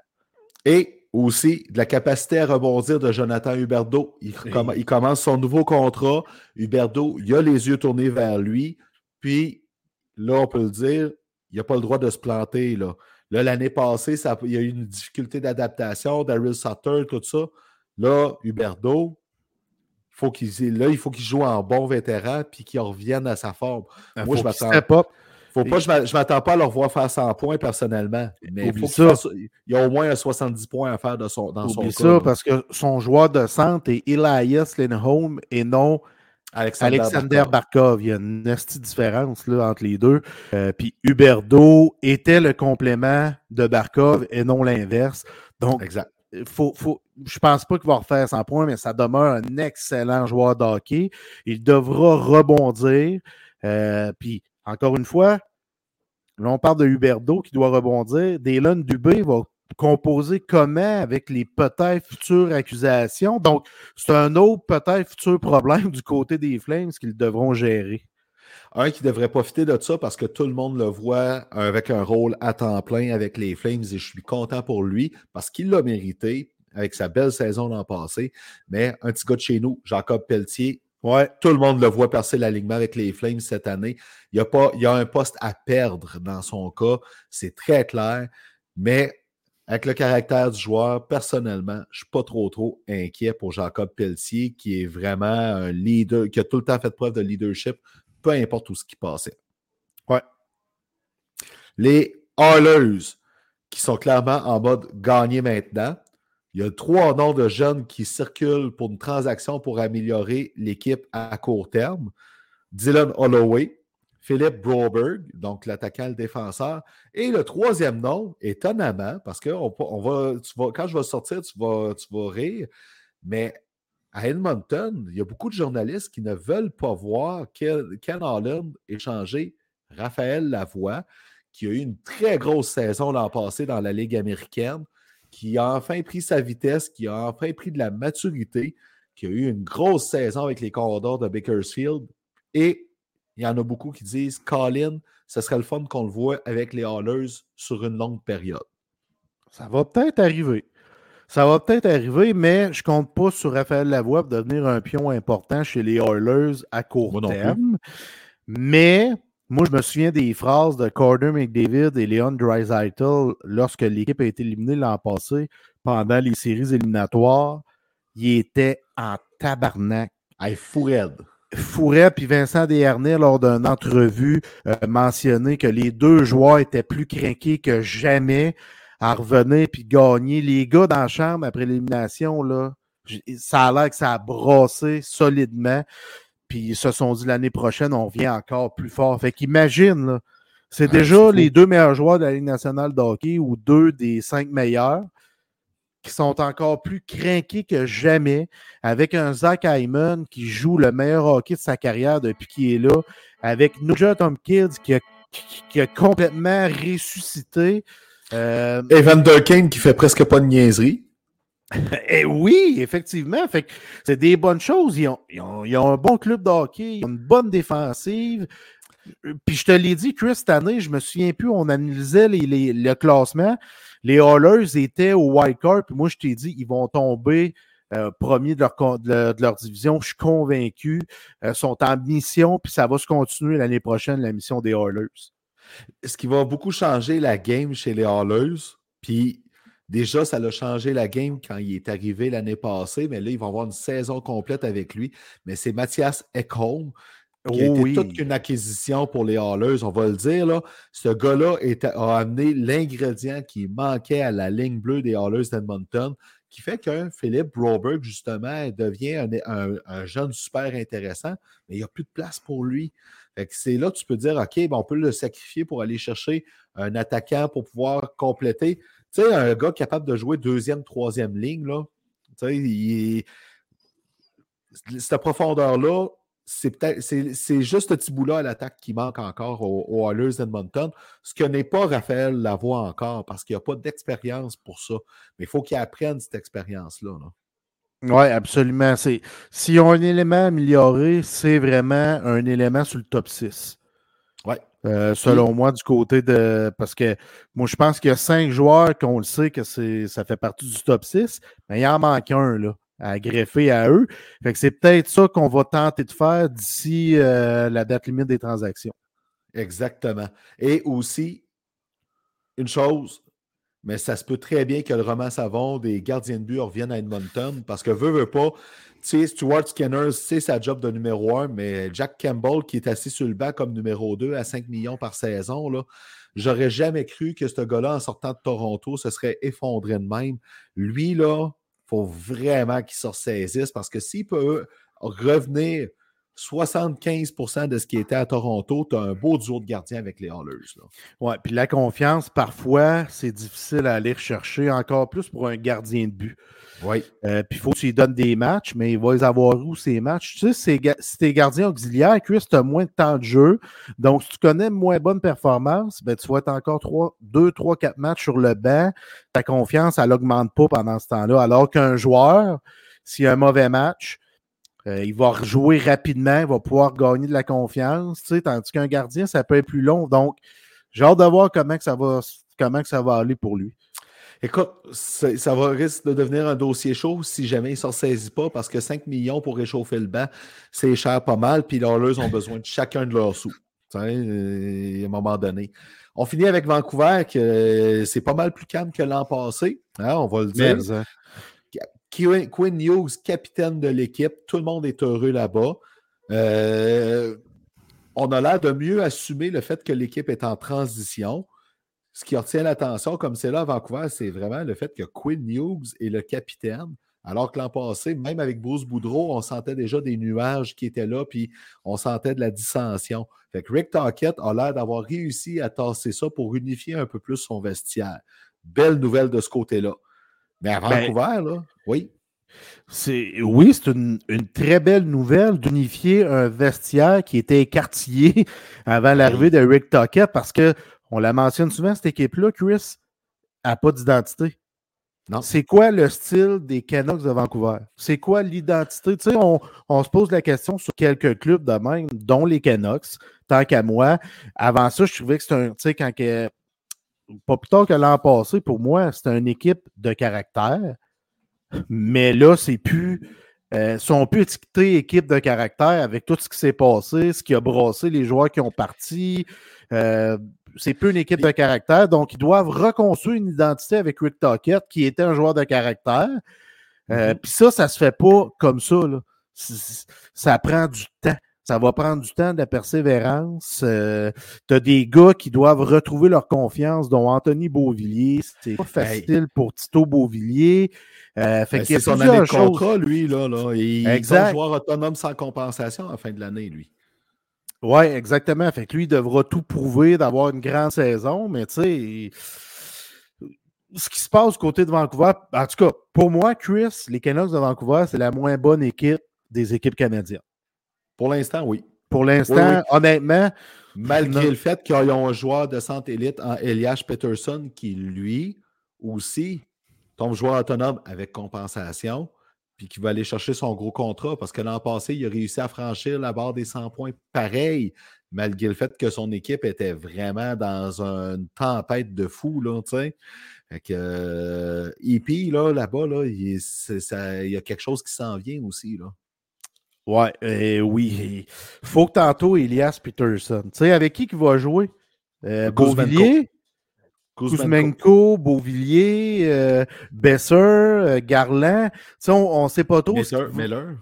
Et aussi de la capacité à rebondir de Jonathan Huberdeau. Il commence son nouveau contrat. Huberdeau, il a les yeux tournés vers lui. Puis, là, on peut le dire, il n'a pas le droit de se planter. Là, Là, l'année passée, ça, il y a eu une difficulté d'adaptation, Daryl Sutter, tout ça. Là, Huberdeau, faut qu'il, là, il faut qu'il joue en bon vétéran puis qu'il revienne à sa forme. Il Moi, je m'attends- up. Faut pas, je m'a- je m'attends pas à le revoir faire 100 points personnellement. Mais faut ça. il y a au moins un 70 points à faire de son, dans son Oublie cas, ça parce que son joueur de centre est Elias Lindholm et non Alexander, Alexander Barkov. Barkov. Il y a une petite différence là, entre les deux. Euh, Puis Huberdo était le complément de Barkov et non l'inverse. Donc, Exact. faut, faut, je pense pas qu'il va refaire 100 points, mais ça demeure un excellent joueur de hockey. Il devra rebondir. Euh, puis, encore une fois, là, on parle de Huberdo qui doit rebondir. Dylan Dubé va composer comment avec les peut-être futures accusations. Donc, c'est un autre peut-être futur problème <laughs> du côté des Flames qu'ils devront gérer. Un qui devrait profiter de ça parce que tout le monde le voit avec un rôle à temps plein avec les Flames et je suis content pour lui parce qu'il l'a mérité avec sa belle saison l'an passé. Mais un petit gars de chez nous, Jacob Pelletier, Ouais. tout le monde le voit percer l'alignement avec les Flames cette année. Il y a, pas, il y a un poste à perdre dans son cas, c'est très clair. Mais avec le caractère du joueur, personnellement, je ne suis pas trop trop inquiet pour Jacob Pelletier, qui est vraiment un leader, qui a tout le temps fait preuve de leadership, peu importe où ce qui passait. Ouais. Les Oilers, qui sont clairement en mode gagner maintenant. Il y a trois noms de jeunes qui circulent pour une transaction pour améliorer l'équipe à court terme. Dylan Holloway, Philippe Broberg, donc l'attaquant, le défenseur. Et le troisième nom, étonnamment, parce que on, va, quand je vais sortir, tu vas, tu vas rire, mais à Edmonton, il y a beaucoup de journalistes qui ne veulent pas voir Ken, Ken Holland échanger Raphaël Lavoie, qui a eu une très grosse saison l'an passé dans la Ligue américaine, qui a enfin pris sa vitesse, qui a enfin pris de la maturité, qui a eu une grosse saison avec les Condors de Bakersfield. Et il y en a beaucoup qui disent Colin, ce serait le fun qu'on le voit avec les Hallers sur une longue période. Ça va peut-être arriver. Ça va peut-être arriver, mais je compte pas sur Raphaël Lavoie pour devenir un pion important chez les Oilers à court Moi terme. Mais moi, je me souviens des phrases de Corder McDavid et Leon Dreisaitl lorsque l'équipe a été éliminée l'an passé pendant les séries éliminatoires. Il était en tabarnak. Hey, fou raide. Fouret puis Vincent Desharnais, lors d'une entrevue, euh, mentionné que les deux joueurs étaient plus craqués que jamais à revenir puis gagner. Les gars dans la chambre après l'élimination, là, ça a l'air que ça a brassé solidement. Puis ils se sont dit l'année prochaine, on revient encore plus fort. Fait qu'imagine, là, c'est déjà les deux meilleurs joueurs de la Ligue nationale de hockey ou deux des cinq meilleurs qui sont encore plus craqués que jamais, avec un Zach Hyman qui joue le meilleur hockey de sa carrière depuis qu'il est là, avec Nugent Hopkins qui a, qui- a complètement ressuscité. Euh, Evander Kane qui fait presque pas de niaiserie. <laughs> eh oui, effectivement. Fait c'est des bonnes choses. Ils ont, ils ont- ils ont un bon club de hockey, ils ont une bonne défensive. Puis je te l'ai dit, Chris, cette année, je me souviens plus, on analysait les- les- le classement. Les Hallers étaient au wild card, puis moi, je t'ai dit, ils vont tomber euh, premiers de leur, division. Je suis convaincu. Ils sont en mission, puis ça va se continuer l'année prochaine, la mission des Hallers. Ce qui va beaucoup changer la game chez les Hallers, puis déjà, ça a changé la game quand il est arrivé l'année passée, mais là, ils vont avoir une saison complète avec lui. Mais c'est Mathias Ekholm qui a Oh été oui. toute une acquisition pour les Hallers, on va le dire. Là. Ce gars-là a amené l'ingrédient qui manquait à la ligne bleue des Hallers d'Edmonton, qui fait qu'un Philippe Broberg, justement, devient un, un- un jeune super intéressant, mais il n'y a plus de place pour lui. Que c'est là que tu peux dire, OK, ben, on peut le sacrifier pour aller chercher un attaquant pour pouvoir compléter. Tu sais, un gars capable de jouer deuxième, troisième ligne, là, tu sais, il est- cette profondeur-là, c'est peut-être c'est, c'est juste ce petit bout-là à l'attaque qui manque encore aux, aux Oilers d'Edmonton, ce que n'est pas Raphaël Lavoie encore, parce qu'il n'y a pas d'expérience pour ça. Mais il faut qu'il apprenne cette expérience-là. là. Oui, absolument. S'ils ont un élément amélioré, c'est vraiment un élément sur le top 6. Oui. Euh, selon moi, du côté de. Parce que moi, je pense qu'il y a cinq joueurs qu'on le sait que ça fait partie du top 6, mais il en manque un là, à greffer à eux. Fait que c'est peut-être ça qu'on va tenter de faire d'ici euh, la date limite des transactions. Exactement. Et aussi, une chose, mais ça se peut très bien que le roman savon des gardiens de but revienne à Edmonton parce que veut, veut pas. Tu sais, Stuart Skinner, c'est sa job de numéro un, mais Jack Campbell, qui est assis sur le banc comme numéro 2 à 5 millions par saison, là, j'aurais jamais cru que ce gars-là, en sortant de Toronto, se serait effondré de même. Lui, là, faut vraiment qu'il se ressaisisse parce que s'il peut revenir 75% de ce qui était à Toronto, tu as un beau duo de gardien avec les Hallers. Oui, puis la confiance, parfois, c'est difficile à aller rechercher, encore plus pour un gardien de but. Oui. Euh, puis il faut que tu donnes des matchs, mais il va les avoir où ces matchs? Tu sais, si t'es gardien auxiliaire, Chris, tu as moins de temps de jeu. Donc, si tu connais moins bonne performance, ben, tu vas être encore 3, 2, 3, 4 matchs sur le banc. Ta confiance, elle n'augmente pas pendant ce temps-là. Alors qu'un joueur, s'il a un mauvais match, euh, il va rejouer rapidement, il va pouvoir gagner de la confiance, tu sais, tandis qu'un gardien, ça peut être plus long. Donc, j'ai hâte de voir comment, que ça, va, comment que ça va aller pour lui. Écoute, ça va risque de devenir un dossier chaud si jamais il ne s'en saisit pas parce que 5 millions pour réchauffer le banc, c'est cher pas mal, puis les ont besoin de chacun de leurs sous. Euh, à un moment donné. On finit avec Vancouver, que euh, c'est pas mal plus calme que l'an passé. Hein, on va le dire. Quinn Hughes, capitaine de l'équipe. Tout le monde est heureux là-bas. Euh, on a l'air de mieux assumer le fait que l'équipe est en transition. Ce qui retient l'attention, comme c'est là à Vancouver, c'est vraiment le fait que Quinn Hughes est le capitaine. Alors que l'an passé, même avec Bruce Boudreau, on sentait déjà des nuages qui étaient là, puis on sentait de la dissension. Fait que Rick Tockett a l'air d'avoir réussi à tasser ça pour unifier un peu plus son vestiaire. Belle nouvelle de ce côté-là. Mais à ben, Vancouver, là, oui. C'est, oui, c'est une, très belle nouvelle d'unifier un vestiaire qui était écartillé <laughs> avant l'arrivée de Rick Tockett parce que, on la mentionne souvent, cette équipe-là, Chris, n'a pas d'identité. Non. C'est quoi le style des Canucks de Vancouver? C'est quoi l'identité? Tu sais, on, on, se pose la question sur quelques clubs de même, dont les Canucks, tant qu'à moi. Avant ça, je trouvais que c'était un, tu sais, quand que, pas plus tard que l'an passé, pour moi, c'était une équipe de caractère. Mais là, c'est plus. Euh, sont plus étiquetés équipe de caractère avec tout ce qui s'est passé, ce qui a brassé les joueurs qui ont parti. Euh, c'est plus une équipe de caractère. Donc, ils doivent reconstruire une identité avec Rick Tockett, qui était un joueur de caractère. Euh, mm-hmm. Puis ça, ça se fait pas comme ça. Ça prend du temps. Ça va prendre du temps, de la persévérance. Euh, tu as des gars qui doivent retrouver leur confiance, dont Anthony Beauvillier. C'est pas facile pour Tito Beauvillier. Euh, fait ben, c'est son année de contrat, lui. Là, là. Il est un joueur autonome sans compensation à la fin de l'année, lui. Oui, exactement. Fait que lui, il devra tout prouver d'avoir une grande saison, mais tu sais, ce qui se passe côté de Vancouver, en tout cas, pour moi, Chris, les Canucks de Vancouver, c'est la moins bonne équipe des équipes canadiennes. Pour l'instant, oui. Pour l'instant, honnêtement. Malgré le fait qu'ils ont un joueur de centre élite en Elias Peterson qui, lui, aussi, tombe joueur autonome avec compensation, puis qui va aller chercher son gros contrat parce que l'an passé, il a réussi à franchir la barre des 100 points pareil, malgré le fait que son équipe était vraiment dans une tempête de fou, là, tu sais. Fait que, euh, là, là-bas, là, il, il y a quelque chose qui s'en vient aussi, là. Ouais, euh, oui. Il faut que tantôt Elias Peterson. Tu sais, avec qui il va jouer? Euh, Kuzmenko, Beauvillier, euh, Besser, euh, Garland. Tu sais, on ne sait pas trop. Besser, Miller.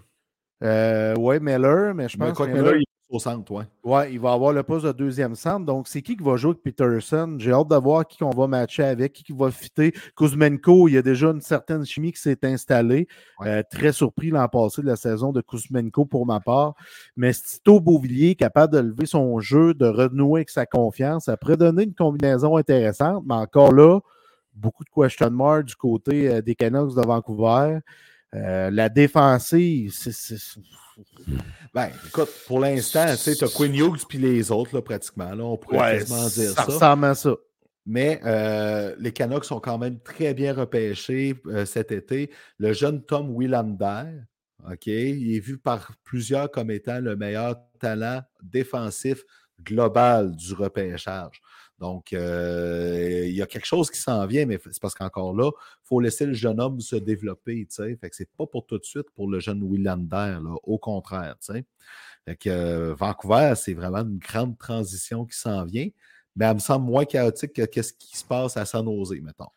Euh, ouais, Miller, mais je pense que au centre, ouais. Ouais, il va avoir le poste de deuxième centre. Donc, c'est qui qui va jouer avec Peterson? J'ai hâte de voir qui qu'on va matcher avec, qui, qui va fitter. Kuzmenko, il y a déjà une certaine chimie qui s'est installée. Euh, très surpris l'an passé de la saison de Kuzmenko pour ma part. Mais Tito Beauvillier, capable de lever son jeu, de renouer avec sa confiance, ça pourrait donner une combinaison intéressante. Mais encore là, beaucoup de question marks du côté euh, des Canucks de Vancouver. Euh, la défensive, c'est ben, écoute, pour l'instant, tu as Quinn Hughes puis les autres, là, pratiquement. Là, on pourrait quasiment dire ça. Ça ressemble à ça. Mais euh, les Canucks sont quand même très bien repêchés euh, cet été. Le jeune Tom Willander, OK, il est vu par plusieurs comme étant le meilleur talent défensif global du repêchage. Donc, euh, il y a quelque chose qui s'en vient, mais c'est parce qu'encore là, il faut laisser le jeune homme se développer. Fait que c'est pas pour tout de suite pour le jeune Willander, au contraire. Fait que euh, Vancouver, c'est vraiment une grande transition qui s'en vient, mais elle me semble moins chaotique que ce qui se passe à San Jose, mettons.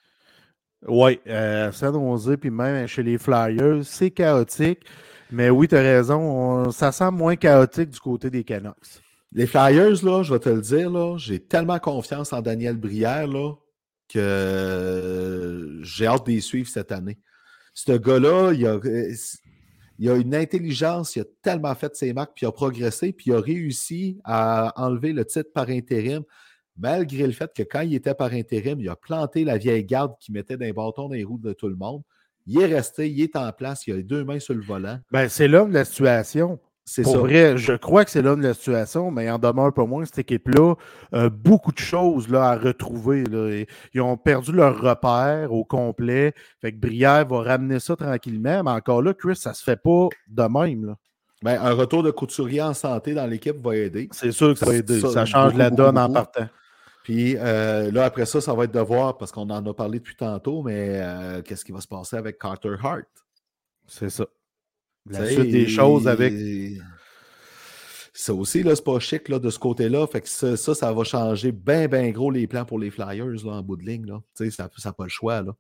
Oui, euh, San Jose, puis même chez les Flyers, c'est chaotique. Mais oui, tu as raison, ça semble moins chaotique du côté des Canucks. Les Flyers, là, je vais te le dire, j'ai tellement confiance en Daniel Brière que j'ai hâte d'y suivre cette année. Ce gars-là, il a, il a une intelligence, il a tellement fait ses marques, puis il a progressé, puis il a réussi à enlever le titre par intérim, malgré le fait que quand il était par intérim, il a planté la vieille garde qui mettait des bâtons dans les roues de tout le monde. Il est resté, il est en place, il a les deux mains sur le volant. Ben, c'est l'homme de la situation. C'est Pour vrai, je crois que c'est l'homme de la situation, mais il en demeure pas moins, cette équipe-là, euh, beaucoup de choses là, à retrouver. Là. Ils ont perdu leur repère au complet. Fait que Brière va ramener ça tranquillement. Mais encore là, Chris, ça se fait pas de même. Là. Ben, un retour de couturier en santé dans l'équipe va aider. C'est sûr que ça va aider. Ça, change la donne en partant. Puis euh, là, après ça, ça va être de voir, parce qu'on en a parlé depuis tantôt, mais euh, qu'est-ce qui va se passer avec Carter Hart? C'est ça. La suite des choses avec. Ça aussi, là, c'est pas chic là, de ce côté-là. Fait que ça, ça, va changer bien, bien gros les plans pour les Flyers là, en bout de ligne. Là. Ça n'a pas le choix. Là.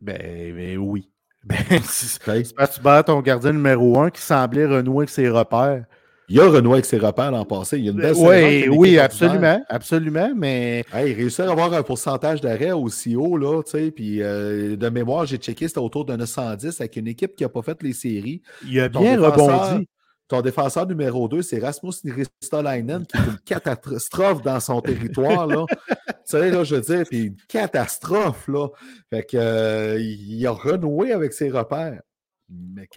Ben, ben oui. <laughs> Ben, c'est parce que tu bats ton gardien numéro un qui semblait renouer avec ses repères. Il a renoué avec ses repères l'an passé. Il y a une belle Oui, oui, absolument. Absolument, mais. il réussit à avoir un pourcentage d'arrêt aussi haut, là, tu sais. Puis euh, de mémoire, j'ai checké, c'était autour de 910 avec une équipe qui n'a pas fait les séries. Il a bien rebondi. Ton défenseur numéro 2, c'est Rasmus Ristolainen, qui est une catastrophe dans son territoire. Là. <laughs> tu sais, là, je veux dire, puis une catastrophe. Là. Fait que, euh, il a renoué avec ses repères.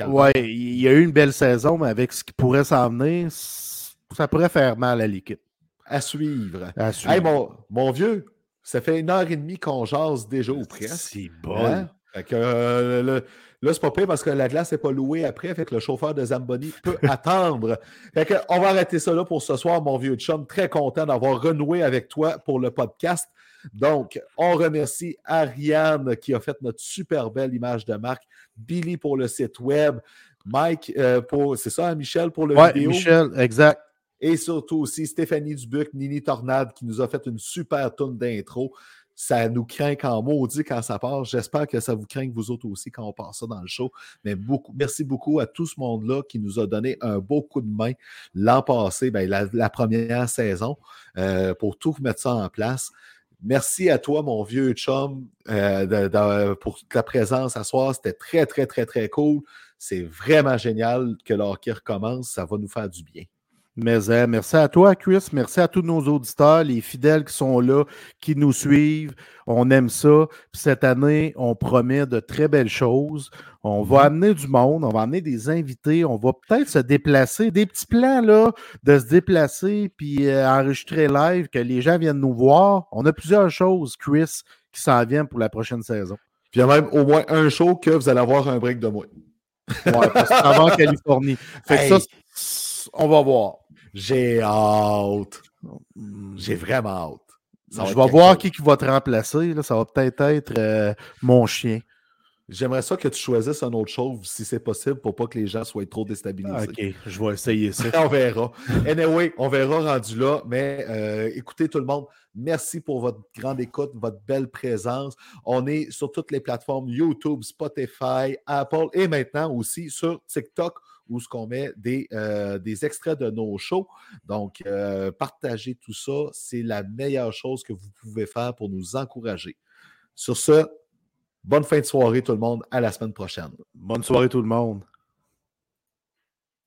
Oui, il y a eu une belle saison, mais avec ce qui pourrait s'en venir, ça pourrait faire mal à l'équipe. À suivre. À suivre. mon, vieux, ça fait une heure et demie qu'on jase déjà au presque. C'est bon. Hein? Fait que, euh, là, c'est pas pire parce que la glace n'est pas louée après, fait que le chauffeur de Zamboni <laughs> peut attendre. Fait que, on va arrêter ça là pour ce soir, mon vieux chum. Très content d'avoir renoué avec toi pour le podcast. Donc, on remercie Ariane qui a fait notre super belle image de marque, Billy pour le site web, Mike euh, pour, c'est ça, Michel pour le ouais, Michel, exact. Et surtout aussi Stéphanie Dubuc, Nini Tornade qui nous a fait une super tonne d'intro. Ça nous craint quand maudit quand ça part. J'espère que ça vous craint vous autres aussi quand on passe ça dans le show. Mais beaucoup, merci beaucoup à tout ce monde-là qui nous a donné un beau coup de main l'an passé, ben, la, première saison, euh, pour tout mettre ça en place. Merci à toi, mon vieux chum, euh, pour ta présence à soir. C'était très, très, très, très cool. C'est vraiment génial que l'hockey recommence. Ça va nous faire du bien. Mais hein, merci à toi, Chris. Merci à tous nos auditeurs, les fidèles qui sont là, qui nous suivent. On aime ça. cette année, on promet de très belles choses. On va mhm. amener du monde, on va amener des invités, on va peut-être se déplacer, des petits plans là, de se déplacer puis euh, enregistrer live, que les gens viennent nous voir. On a plusieurs choses, Chris, qui s'en viennent pour la prochaine saison. Puis il y a même au moins un show que vous allez avoir un break de moi. Ouais, parce que en <laughs> Californie. Fait que ça, on va voir. J'ai hâte. J'ai vraiment hâte. je vais voir qui, qui va te remplacer. Là. Ça va peut-être être, euh, mon chien. J'aimerais ça que tu choisisses un autre chose si c'est possible pour pas que les gens soient trop déstabilisés. OK, je vais essayer ça. <laughs> on verra. Anyway, on verra rendu là. Mais euh, écoutez tout le monde, merci pour votre grande écoute, votre belle présence. On est sur toutes les plateformes YouTube, Spotify, Apple et maintenant aussi sur TikTok où ce qu'on met des, euh, des, extraits de nos shows. Donc, euh, partagez tout ça. C'est la meilleure chose que vous pouvez faire pour nous encourager. Sur ce, bonne fin de soirée tout le monde. À la semaine prochaine. Bonne soirée tout le monde.